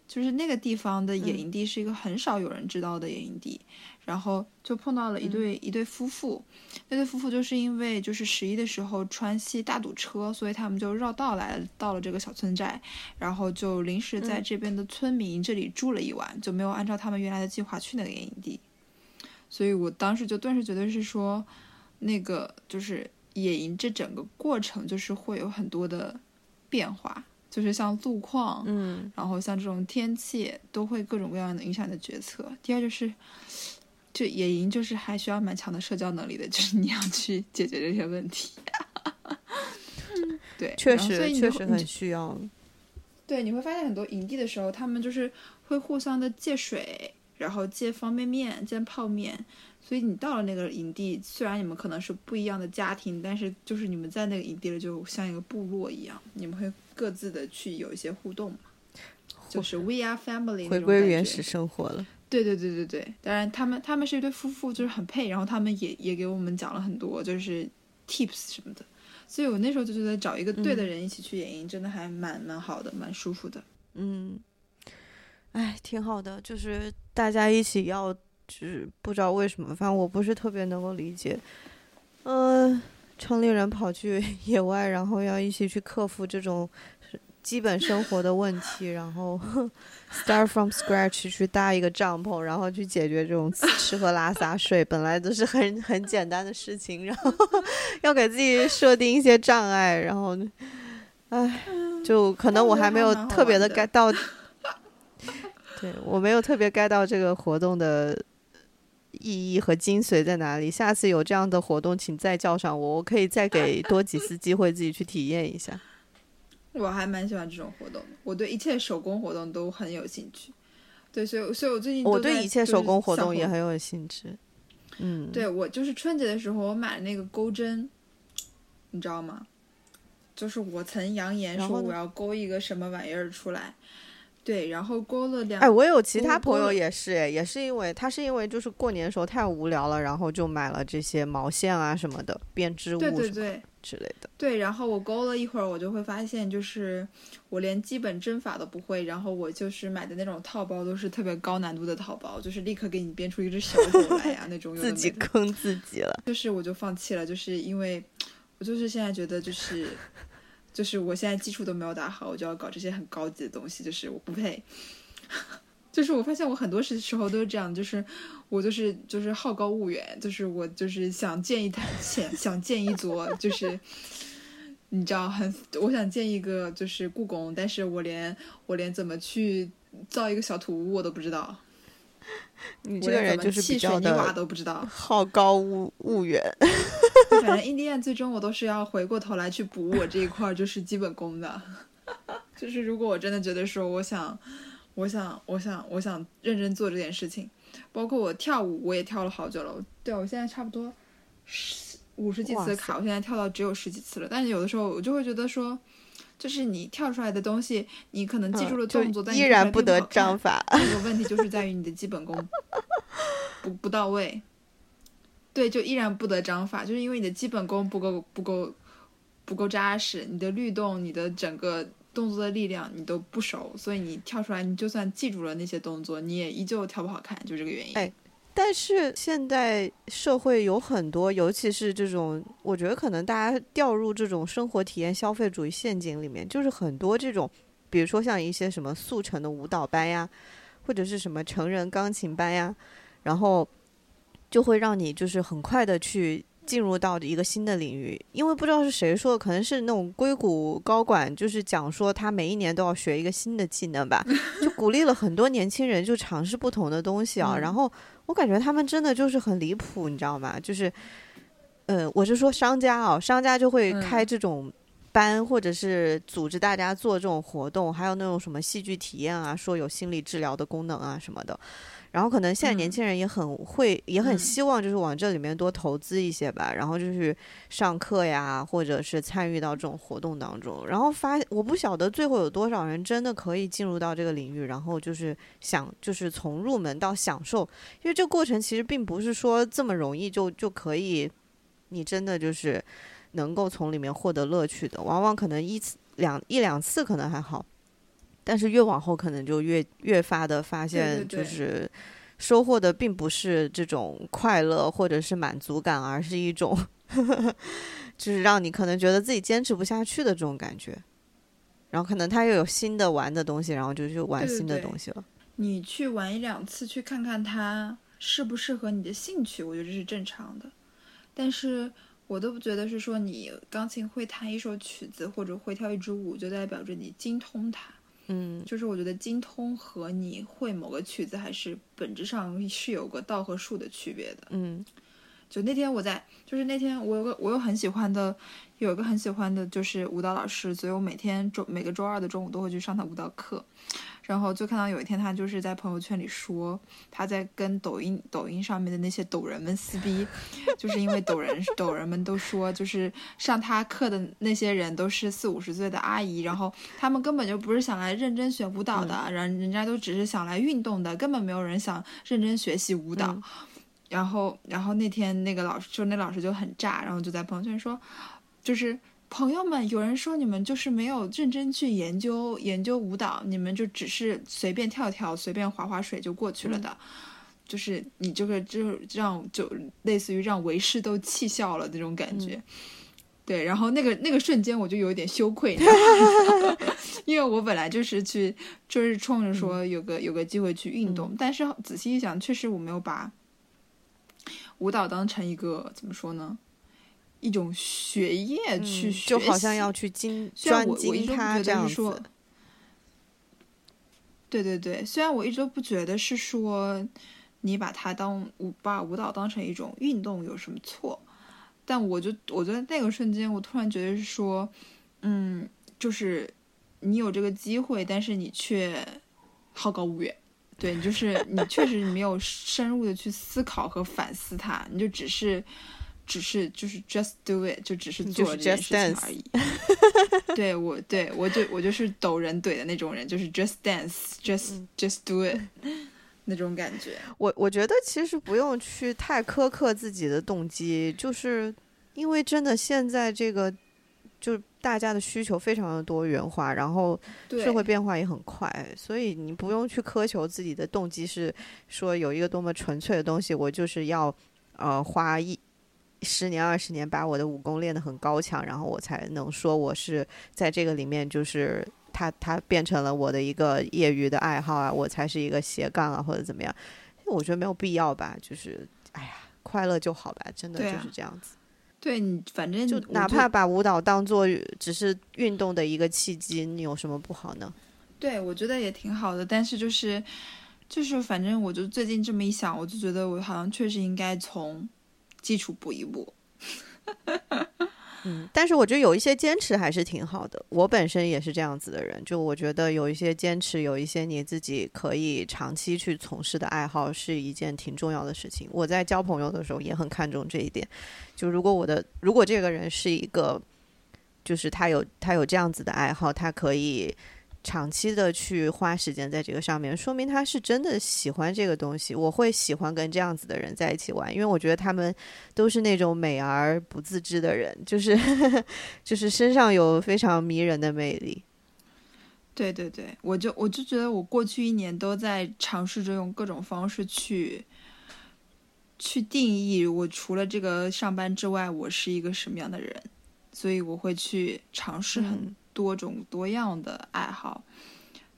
就是那个地方的野营地是一个很少有人知道的野营地，然后就碰到了一对一对夫妇，那对夫妇就是因为就是十一的时候川西大堵车，所以他们就绕道来到了这个小村寨，然后就临时在这边的村民这里住了一晚，就没有按照他们原来的计划去那个野营地，所以我当时就顿时觉得是说，那个就是野营这整个过程就是会有很多的变化。就是像路况，嗯，然后像这种天气，都会各种各样的影响你的决策。第二就是，就野营就是还需要蛮强的社交能力的，就是你要去解决这些问题。对，确实确实很需要。对，你会发现很多营地的时候，他们就是会互相的借水，然后借方便面、借泡面。所以你到了那个营地，虽然你们可能是不一样的家庭，但是就是你们在那个营地里，就像一个部落一样，你们会。各自的去有一些互动嘛，就是 We are family，回归原始生活了。对对对对对，当然他们他们是一对夫妇，就是很配，然后他们也也给我们讲了很多就是 tips 什么的，所以我那时候就觉得找一个对的人一起去野营，真的还蛮蛮好的，蛮舒服的。嗯，哎，挺好的，就是大家一起要，就是不知道为什么，反正我不是特别能够理解，嗯。城里人跑去 野外，然后要一起去克服这种基本生活的问题，然后 start from scratch 去搭一个帐篷，然后去解决这种吃喝拉撒睡，本来都是很很简单的事情，然后 要给自己设定一些障碍，然后，唉，就可能我还没有特别的 get 到，对我没有特别 get 到这个活动的。意义和精髓在哪里？下次有这样的活动，请再叫上我，我可以再给多几次机会自己去体验一下。我还蛮喜欢这种活动的，我对一切手工活动都很有兴趣。对，所以，所以我最近我对一切手工活动也很有兴趣。嗯，对我就是春节的时候，我买了那个钩针，你知道吗？就是我曾扬言说我要勾一个什么玩意儿出来。对，然后勾了两。哎，我有其他朋友也是，哎，也是因为他是因为就是过年的时候太无聊了，然后就买了这些毛线啊什么的编织物，对对对之类的。对，然后我勾了一会儿，我就会发现，就是我连基本针法都不会，然后我就是买的那种套包都是特别高难度的套包，就是立刻给你编出一只小狗来呀那种。自己坑自己了。就是我就放弃了，就是因为我就是现在觉得就是。就是我现在基础都没有打好，我就要搞这些很高级的东西，就是我不配。就是我发现我很多时时候都是这样，就是我就是就是好高骛远，就是我就是想建一台，想想建一座，就是你知道，很我想建一个就是故宫，但是我连我连怎么去造一个小土屋我都不知道。你这个人就是比较的都不知道，好高骛骛远。反正印第安最终我都是要回过头来去补我这一块就是基本功的。就是如果我真的觉得说我想，我想，我想，我想认真做这件事情，包括我跳舞，我也跳了好久了。对我现在差不多十五十几次的卡，我现在跳到只有十几次了。但是有的时候我就会觉得说。就是你跳出来的东西，你可能记住了动作，但依然不得章法。这个问题就是在于你的基本功不不到位。对，就依然不得章法，就是因为你的基本功不够不够不够扎实，你的律动、你的整个动作的力量你都不熟，所以你跳出来，你就算记住了那些动作，你也依旧跳不好看，就这个原因。哎但是现在社会有很多，尤其是这种，我觉得可能大家掉入这种生活体验消费主义陷阱里面，就是很多这种，比如说像一些什么速成的舞蹈班呀，或者是什么成人钢琴班呀，然后就会让你就是很快的去进入到一个新的领域，因为不知道是谁说，可能是那种硅谷高管就是讲说他每一年都要学一个新的技能吧，就 鼓励了很多年轻人就尝试不同的东西啊，然后。我感觉他们真的就是很离谱，你知道吗？就是，呃，我是说商家啊，商家就会开这种班，或者是组织大家做这种活动，还有那种什么戏剧体验啊，说有心理治疗的功能啊什么的。然后可能现在年轻人也很会，也很希望就是往这里面多投资一些吧。然后就是上课呀，或者是参与到这种活动当中。然后发，我不晓得最后有多少人真的可以进入到这个领域，然后就是想就是从入门到享受，因为这个过程其实并不是说这么容易就就可以，你真的就是能够从里面获得乐趣的。往往可能一次两一两次可能还好。但是越往后可能就越越发的发现，就是收获的并不是这种快乐或者是满足感，而是一种，就是让你可能觉得自己坚持不下去的这种感觉。然后可能他又有新的玩的东西，然后就去玩新的东西了。你去玩一两次，去看看它适不适合你的兴趣，我觉得这是正常的。但是我都不觉得是说你钢琴会弹一首曲子或者会跳一支舞，就代表着你精通它。嗯，就是我觉得精通和你会某个曲子还是本质上是有个道和术的区别的。嗯，就那天我在，就是那天我有个我有很喜欢的，有一个很喜欢的就是舞蹈老师，所以我每天周每个周二的中午都会去上他舞蹈课。然后就看到有一天，他就是在朋友圈里说，他在跟抖音抖音上面的那些抖人们撕逼，就是因为抖人抖人们都说，就是上他课的那些人都是四五十岁的阿姨，然后他们根本就不是想来认真学舞蹈的，人人家都只是想来运动的，根本没有人想认真学习舞蹈。然后，然后那天那个老师就那老师就很炸，然后就在朋友圈说，就是。朋友们，有人说你们就是没有认真去研究研究舞蹈，你们就只是随便跳跳、随便划划水就过去了的，就是你这个就让就类似于让为师都气笑了那种感觉。对，然后那个那个瞬间我就有点羞愧，因为我本来就是去就是冲着说有个有个机会去运动，但是仔细一想，确实我没有把舞蹈当成一个怎么说呢？一种学业去学就好像要去精专精它这样子。对对对，虽然我一直都不觉得是说你把它当舞把舞蹈当成一种运动有什么错，但我就我觉得那个瞬间，我突然觉得是说，嗯，就是你有这个机会，但是你却好高骛远。对你就是你确实没有深入的去思考和反思它，你就只是。只是就是 just do it，就只是做这件事情而已。对我，对我就我就是抖人怼的那种人，就是 just dance，just just do it 那种感觉。我我觉得其实不用去太苛刻自己的动机，就是因为真的现在这个就大家的需求非常的多元化，然后社会变化也很快，所以你不用去苛求自己的动机是说有一个多么纯粹的东西，我就是要呃花一。十年二十年把我的武功练得很高强，然后我才能说我是在这个里面，就是他他变成了我的一个业余的爱好啊，我才是一个斜杠啊或者怎么样？我觉得没有必要吧，就是哎呀，快乐就好吧，真的就是这样子。对你反正就哪怕把舞蹈当做只是运动的一个契机，你有什么不好呢？对，我觉得也挺好的，但是就是就是反正我就最近这么一想，我就觉得我好像确实应该从。基础补一补，但是我觉得有一些坚持还是挺好的。我本身也是这样子的人，就我觉得有一些坚持，有一些你自己可以长期去从事的爱好，是一件挺重要的事情。我在交朋友的时候也很看重这一点。就如果我的如果这个人是一个，就是他有他有这样子的爱好，他可以。长期的去花时间在这个上面，说明他是真的喜欢这个东西。我会喜欢跟这样子的人在一起玩，因为我觉得他们都是那种美而不自知的人，就是就是身上有非常迷人的魅力。对对对，我就我就觉得我过去一年都在尝试着用各种方式去去定义我除了这个上班之外，我是一个什么样的人，所以我会去尝试很。多种多样的爱好，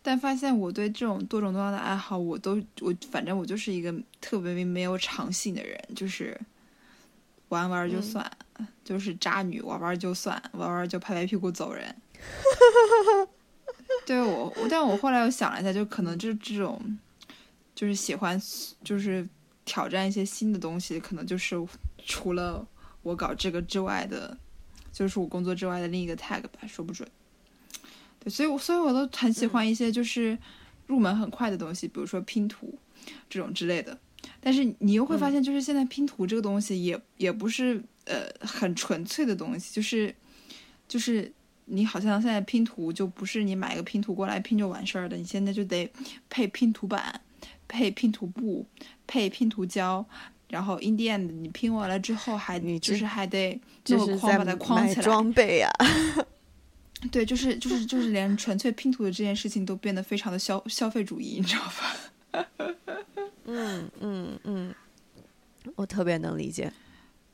但发现我对这种多种多样的爱好，我都我反正我就是一个特别没有长性的人，就是玩玩就算，就是渣女玩玩就算，玩玩就拍拍屁股走人。对我，但我后来又想了一下，就可能就这种，就是喜欢就是挑战一些新的东西，可能就是除了我搞这个之外的，就是我工作之外的另一个 tag 吧，说不准。对，所以，我所以我都很喜欢一些就是入门很快的东西，比如说拼图这种之类的。但是你又会发现，就是现在拼图这个东西也也不是呃很纯粹的东西，就是就是你好像现在拼图就不是你买个拼图过来拼就完事儿的，你现在就得配拼图板、配拼图布、配拼图胶，然后 in the end 你拼完了之后还你就是还得就是框把它框起来装备呀。对，就是就是就是 连纯粹拼图的这件事情都变得非常的消消费主义，你知道吧？嗯嗯嗯，我特别能理解。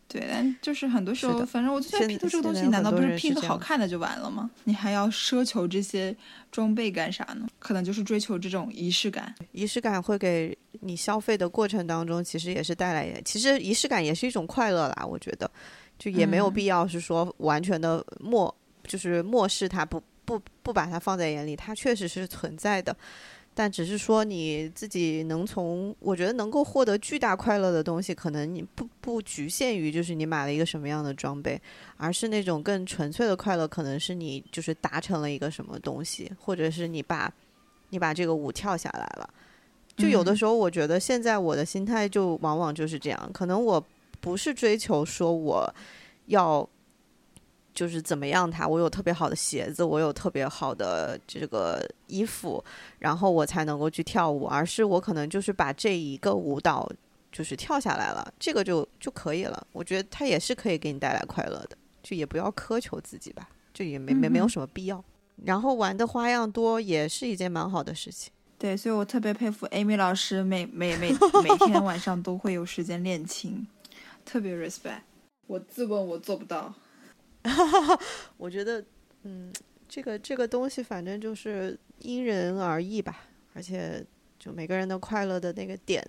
对，但就是很多时候，反正我就觉得拼图这个东西，难道不是拼个好看的就完了吗？你还要奢求这些装备干啥呢？可能就是追求这种仪式感。仪式感会给你消费的过程当中，其实也是带来，其实仪式感也是一种快乐啦。我觉得，就也没有必要是说完全的漠，就是漠视它，不不不把它放在眼里，它确实是存在的。但只是说你自己能从，我觉得能够获得巨大快乐的东西，可能你不不局限于就是你买了一个什么样的装备，而是那种更纯粹的快乐，可能是你就是达成了一个什么东西，或者是你把，你把这个舞跳下来了。就有的时候，我觉得现在我的心态就往往就是这样，可能我不是追求说我要。就是怎么样？他我有特别好的鞋子，我有特别好的这个衣服，然后我才能够去跳舞。而是我可能就是把这一个舞蹈就是跳下来了，这个就就可以了。我觉得它也是可以给你带来快乐的，就也不要苛求自己吧，就也没没没有什么必要。然后玩的花样多也是一件蛮好的事情。对，所以我特别佩服 Amy 老师，每每每每天晚上都会有时间练琴，特别 respect。我自问我做不到。我觉得，嗯，这个这个东西反正就是因人而异吧，而且就每个人的快乐的那个点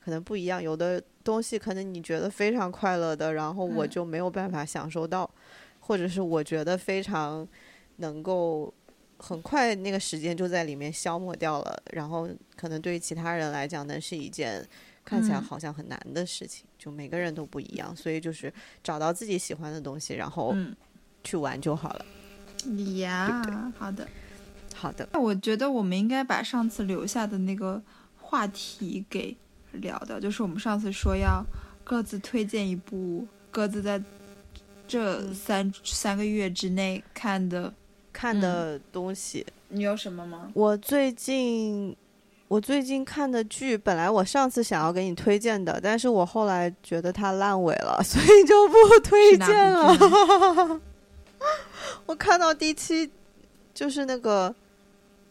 可能不一样，有的东西可能你觉得非常快乐的，然后我就没有办法享受到，或者是我觉得非常能够很快那个时间就在里面消磨掉了，然后可能对于其他人来讲，那是一件。看起来好像很难的事情，就每个人都不一样，所以就是找到自己喜欢的东西，然后去玩就好了。呀，好的，好的。那我觉得我们应该把上次留下的那个话题给聊掉，就是我们上次说要各自推荐一部各自在这三三个月之内看的看的东西。你有什么吗？我最近。我最近看的剧，本来我上次想要给你推荐的，但是我后来觉得它烂尾了，所以就不 推荐了。我看到第七，就是那个，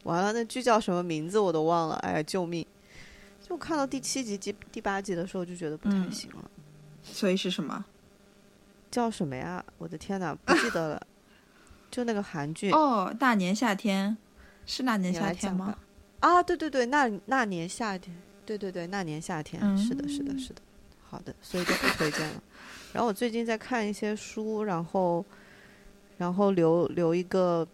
完了，那剧叫什么名字我都忘了，哎呀，救命！就看到第七集、第第八集的时候，就觉得不太行了。所以是什么？叫什么呀？我的天哪，不记得了。就那个韩剧哦，大年夏天，是那年夏天吗？啊，对对对，那那年夏天，对对对，那年夏天，是的，是的，是的，好的，所以就不推荐了。然后我最近在看一些书，然后，然后留留一个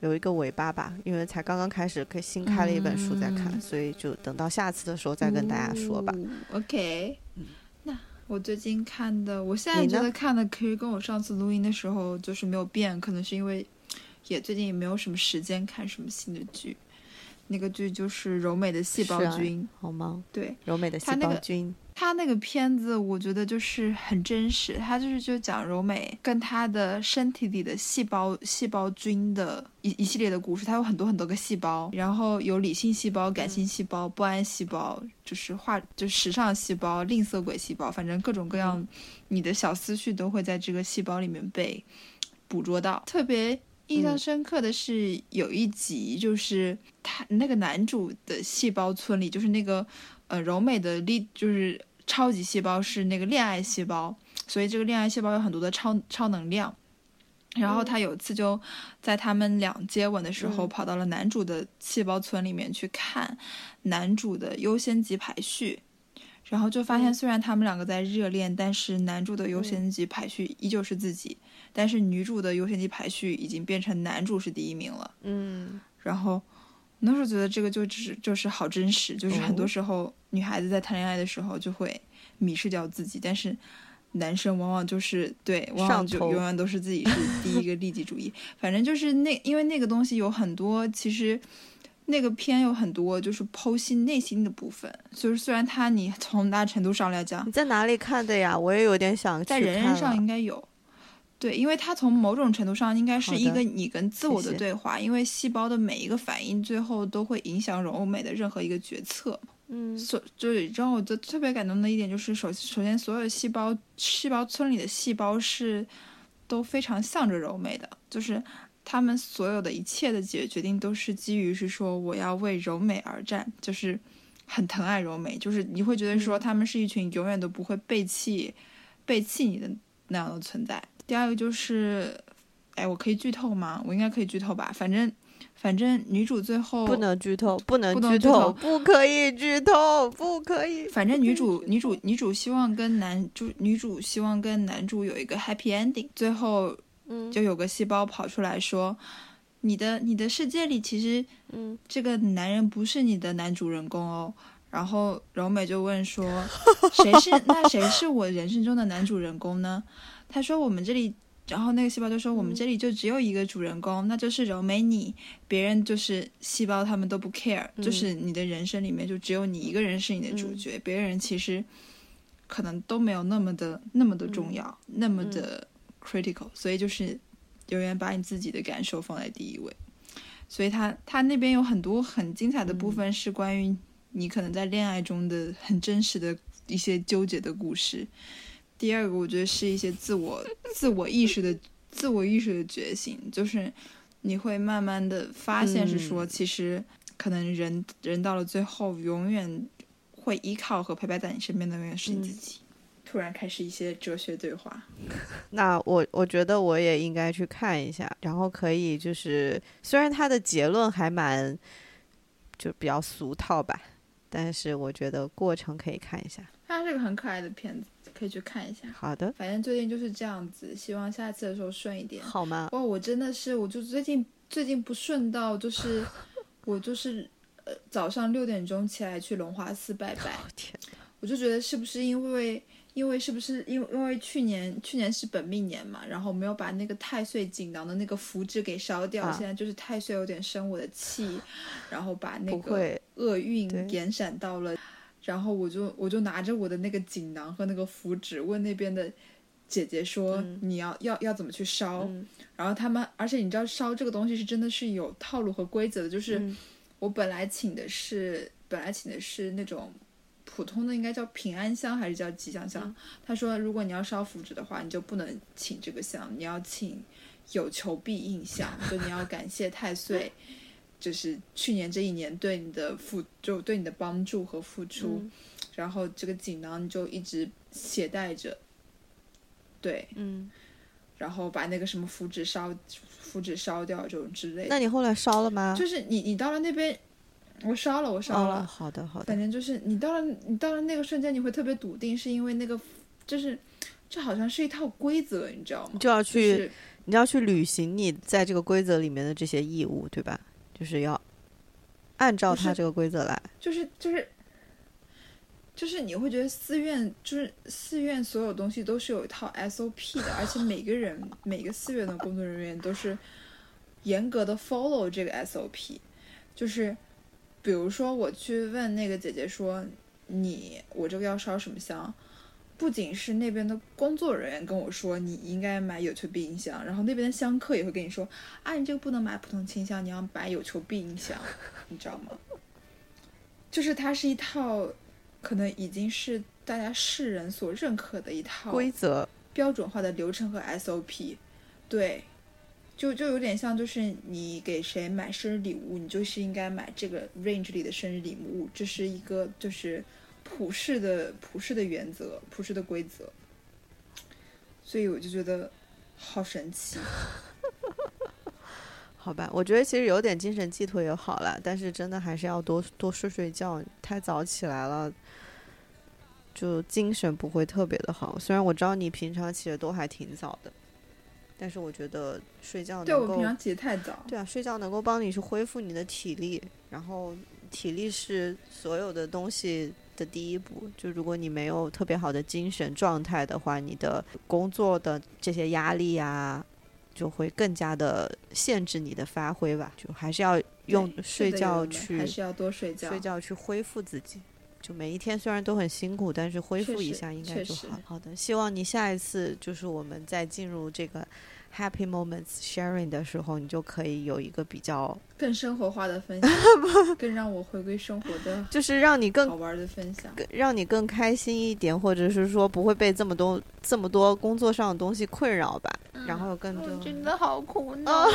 留一个尾巴吧，因为才刚刚开始，可以新开了一本书在看，所以就等到下次的时候再跟大家说吧。OK，那我最近看的，我现在觉得看的，可以跟我上次录音的时候就是没有变，可能是因为也最近也没有什么时间看什么新的剧。那个剧就是柔美的细胞菌，好吗？对，柔美的细胞菌。他那个片子，我觉得就是很真实。他就是就讲柔美跟他的身体里的细胞细胞菌的一一系列的故事。他有很多很多个细胞，然后有理性细胞、感性细胞、不安细胞，就是化就时尚细胞、吝啬鬼细胞，反正各种各样，你的小思绪都会在这个细胞里面被捕捉到，特别。印象深刻的是有一集，就是他那个男主的细胞村里，就是那个呃柔美的力，就是超级细胞是那个恋爱细胞，所以这个恋爱细胞有很多的超超能量。然后他有一次就在他们俩接吻的时候，跑到了男主的细胞村里面去看男主的优先级排序。然后就发现，虽然他们两个在热恋，但是男主的优先级排序依旧是自己，但是女主的优先级排序已经变成男主是第一名了。嗯，然后那时候觉得这个就只是就是好真实，就是很多时候女孩子在谈恋爱的时候就会迷失掉自己，但是男生往往就是对，往往就永远都是自己是第一个利己主义。反正就是那因为那个东西有很多其实。那个片有很多就是剖析内心的部分，就是虽然它你从很大程度上来讲，你在哪里看的呀？我也有点想在人人上应该有，对，因为它从某种程度上应该是一个你跟自我的对话，因为细胞的每一个反应最后都会影响柔美的任何一个决策。嗯，所就是让我就特别感动的一点就是，首首先所有细胞细胞村里的细胞是都非常向着柔美的，就是。他们所有的一切的决决定都是基于是说我要为柔美而战，就是很疼爱柔美，就是你会觉得说他们是一群永远都不会背弃背弃你的那样的存在。第二个就是，哎，我可以剧透吗？我应该可以剧透吧？反正。反正女主最后不能剧透，不能剧透，不可以剧透，不可以。反正女主女主女主希望跟男主女主希望跟男主有一个 happy ending。最后，就有个细胞跑出来说：“你的你的世界里其实，嗯，这个男人不是你的男主人公哦。”然后柔美就问说：“谁是那谁是我人生中的男主人公呢？”他说：“我们这里。”然后那个细胞就说：“我们这里就只有一个主人公，那就是柔美你。别人就是细胞，他们都不 care，就是你的人生里面就只有你一个人是你的主角，别人其实可能都没有那么的那么的重要，那么的 critical。所以就是永远把你自己的感受放在第一位。所以他他那边有很多很精彩的部分是关于你可能在恋爱中的很真实的一些纠结的故事。”第二个，我觉得是一些自我、自我意识的、自我意识的觉醒，就是你会慢慢的发现，是说其实可能人人到了最后，永远会依靠和陪伴在你身边的永远是你自己。突然开始一些哲学对话，那我我觉得我也应该去看一下，然后可以就是，虽然它的结论还蛮就比较俗套吧，但是我觉得过程可以看一下。它是个很可爱的片子。可以去看一下。好的，反正最近就是这样子，希望下次的时候顺一点。好吗？哇，我真的是，我就最近最近不顺到，就是 我就是呃早上六点钟起来去龙华寺拜拜。天，我就觉得是不是因为因为是不是因为因为去年去年是本命年嘛，然后没有把那个太岁锦囊的那个符纸给烧掉，现在就是太岁有点生我的气，然后把那个厄运延闪到了。然后我就我就拿着我的那个锦囊和那个符纸问那边的姐姐说你要要要怎么去烧，然后他们而且你知道烧这个东西是真的是有套路和规则的，就是我本来请的是本来请的是那种普通的应该叫平安香还是叫吉祥香，他说如果你要烧符纸的话，你就不能请这个香，你要请有求必应香，就你要感谢太岁。就是去年这一年对你的付，就对你的帮助和付出，然后这个锦囊就一直携带着，对，嗯，然后把那个什么符纸烧，符纸烧掉这种之类。那你后来烧了吗？就是你，你到了那边，我烧了，我烧了。好的，好的。反正就是你到了，你到了那个瞬间，你会特别笃定，是因为那个，就是这好像是一套规则，你知道吗？就要去，你要去履行你在这个规则里面的这些义务，对吧？就是要按照他这个规则来，就是就是就是你会觉得寺院就是寺院所有东西都是有一套 SOP 的，而且每个人每个寺院的工作人员都是严格的 follow 这个 SOP。就是比如说我去问那个姐姐说，你我这个要烧什么香？不仅是那边的工作人员跟我说你应该买有求必应香，然后那边的香客也会跟你说啊，你这个不能买普通清香，你要买有求必应香，你知道吗？就是它是一套，可能已经是大家世人所认可的一套规则、标准化的流程和 SOP。对，就就有点像，就是你给谁买生日礼物，你就是应该买这个 range 里的生日礼物，这是一个就是。普世的普世的原则，普世的规则，所以我就觉得好神奇。好吧，我觉得其实有点精神寄托也好了，但是真的还是要多多睡睡觉。太早起来了，就精神不会特别的好。虽然我知道你平常起的都还挺早的，但是我觉得睡觉对我平常起的太早。对啊，睡觉能够帮你去恢复你的体力，然后体力是所有的东西。的第一步，就如果你没有特别好的精神状态的话，你的工作的这些压力呀，就会更加的限制你的发挥吧。就还是要用睡觉去，还是要多睡觉，睡觉去恢复自己。就每一天虽然都很辛苦，但是恢复一下应该就好。好的，希望你下一次就是我们再进入这个。Happy moments sharing 的时候，你就可以有一个比较 更生活化的分享，更让我回归生活的，就是让你更好玩的分享，让你更开心一点，或者是说不会被这么多这么多工作上的东西困扰吧。然后更多真的好苦恼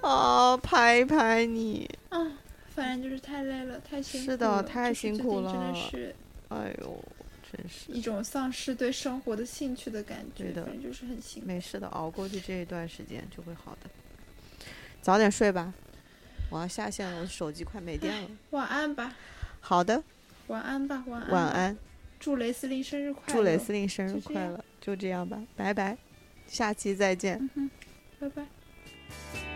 啊！拍拍你啊！反正就是太累了，太辛苦了。是的，太辛苦了，真的是。哎呦，真是。一种丧失对生活的兴趣的感觉。对的，就是很辛苦。没事的，熬过去这一段时间就会好的。早点睡吧，我要下线了，我手机快没电了。晚安吧。好的。晚安吧，晚安。晚安。祝雷司令生日快乐！祝雷司令生日快乐！就这样吧，拜拜，下期再见。嗯拜拜。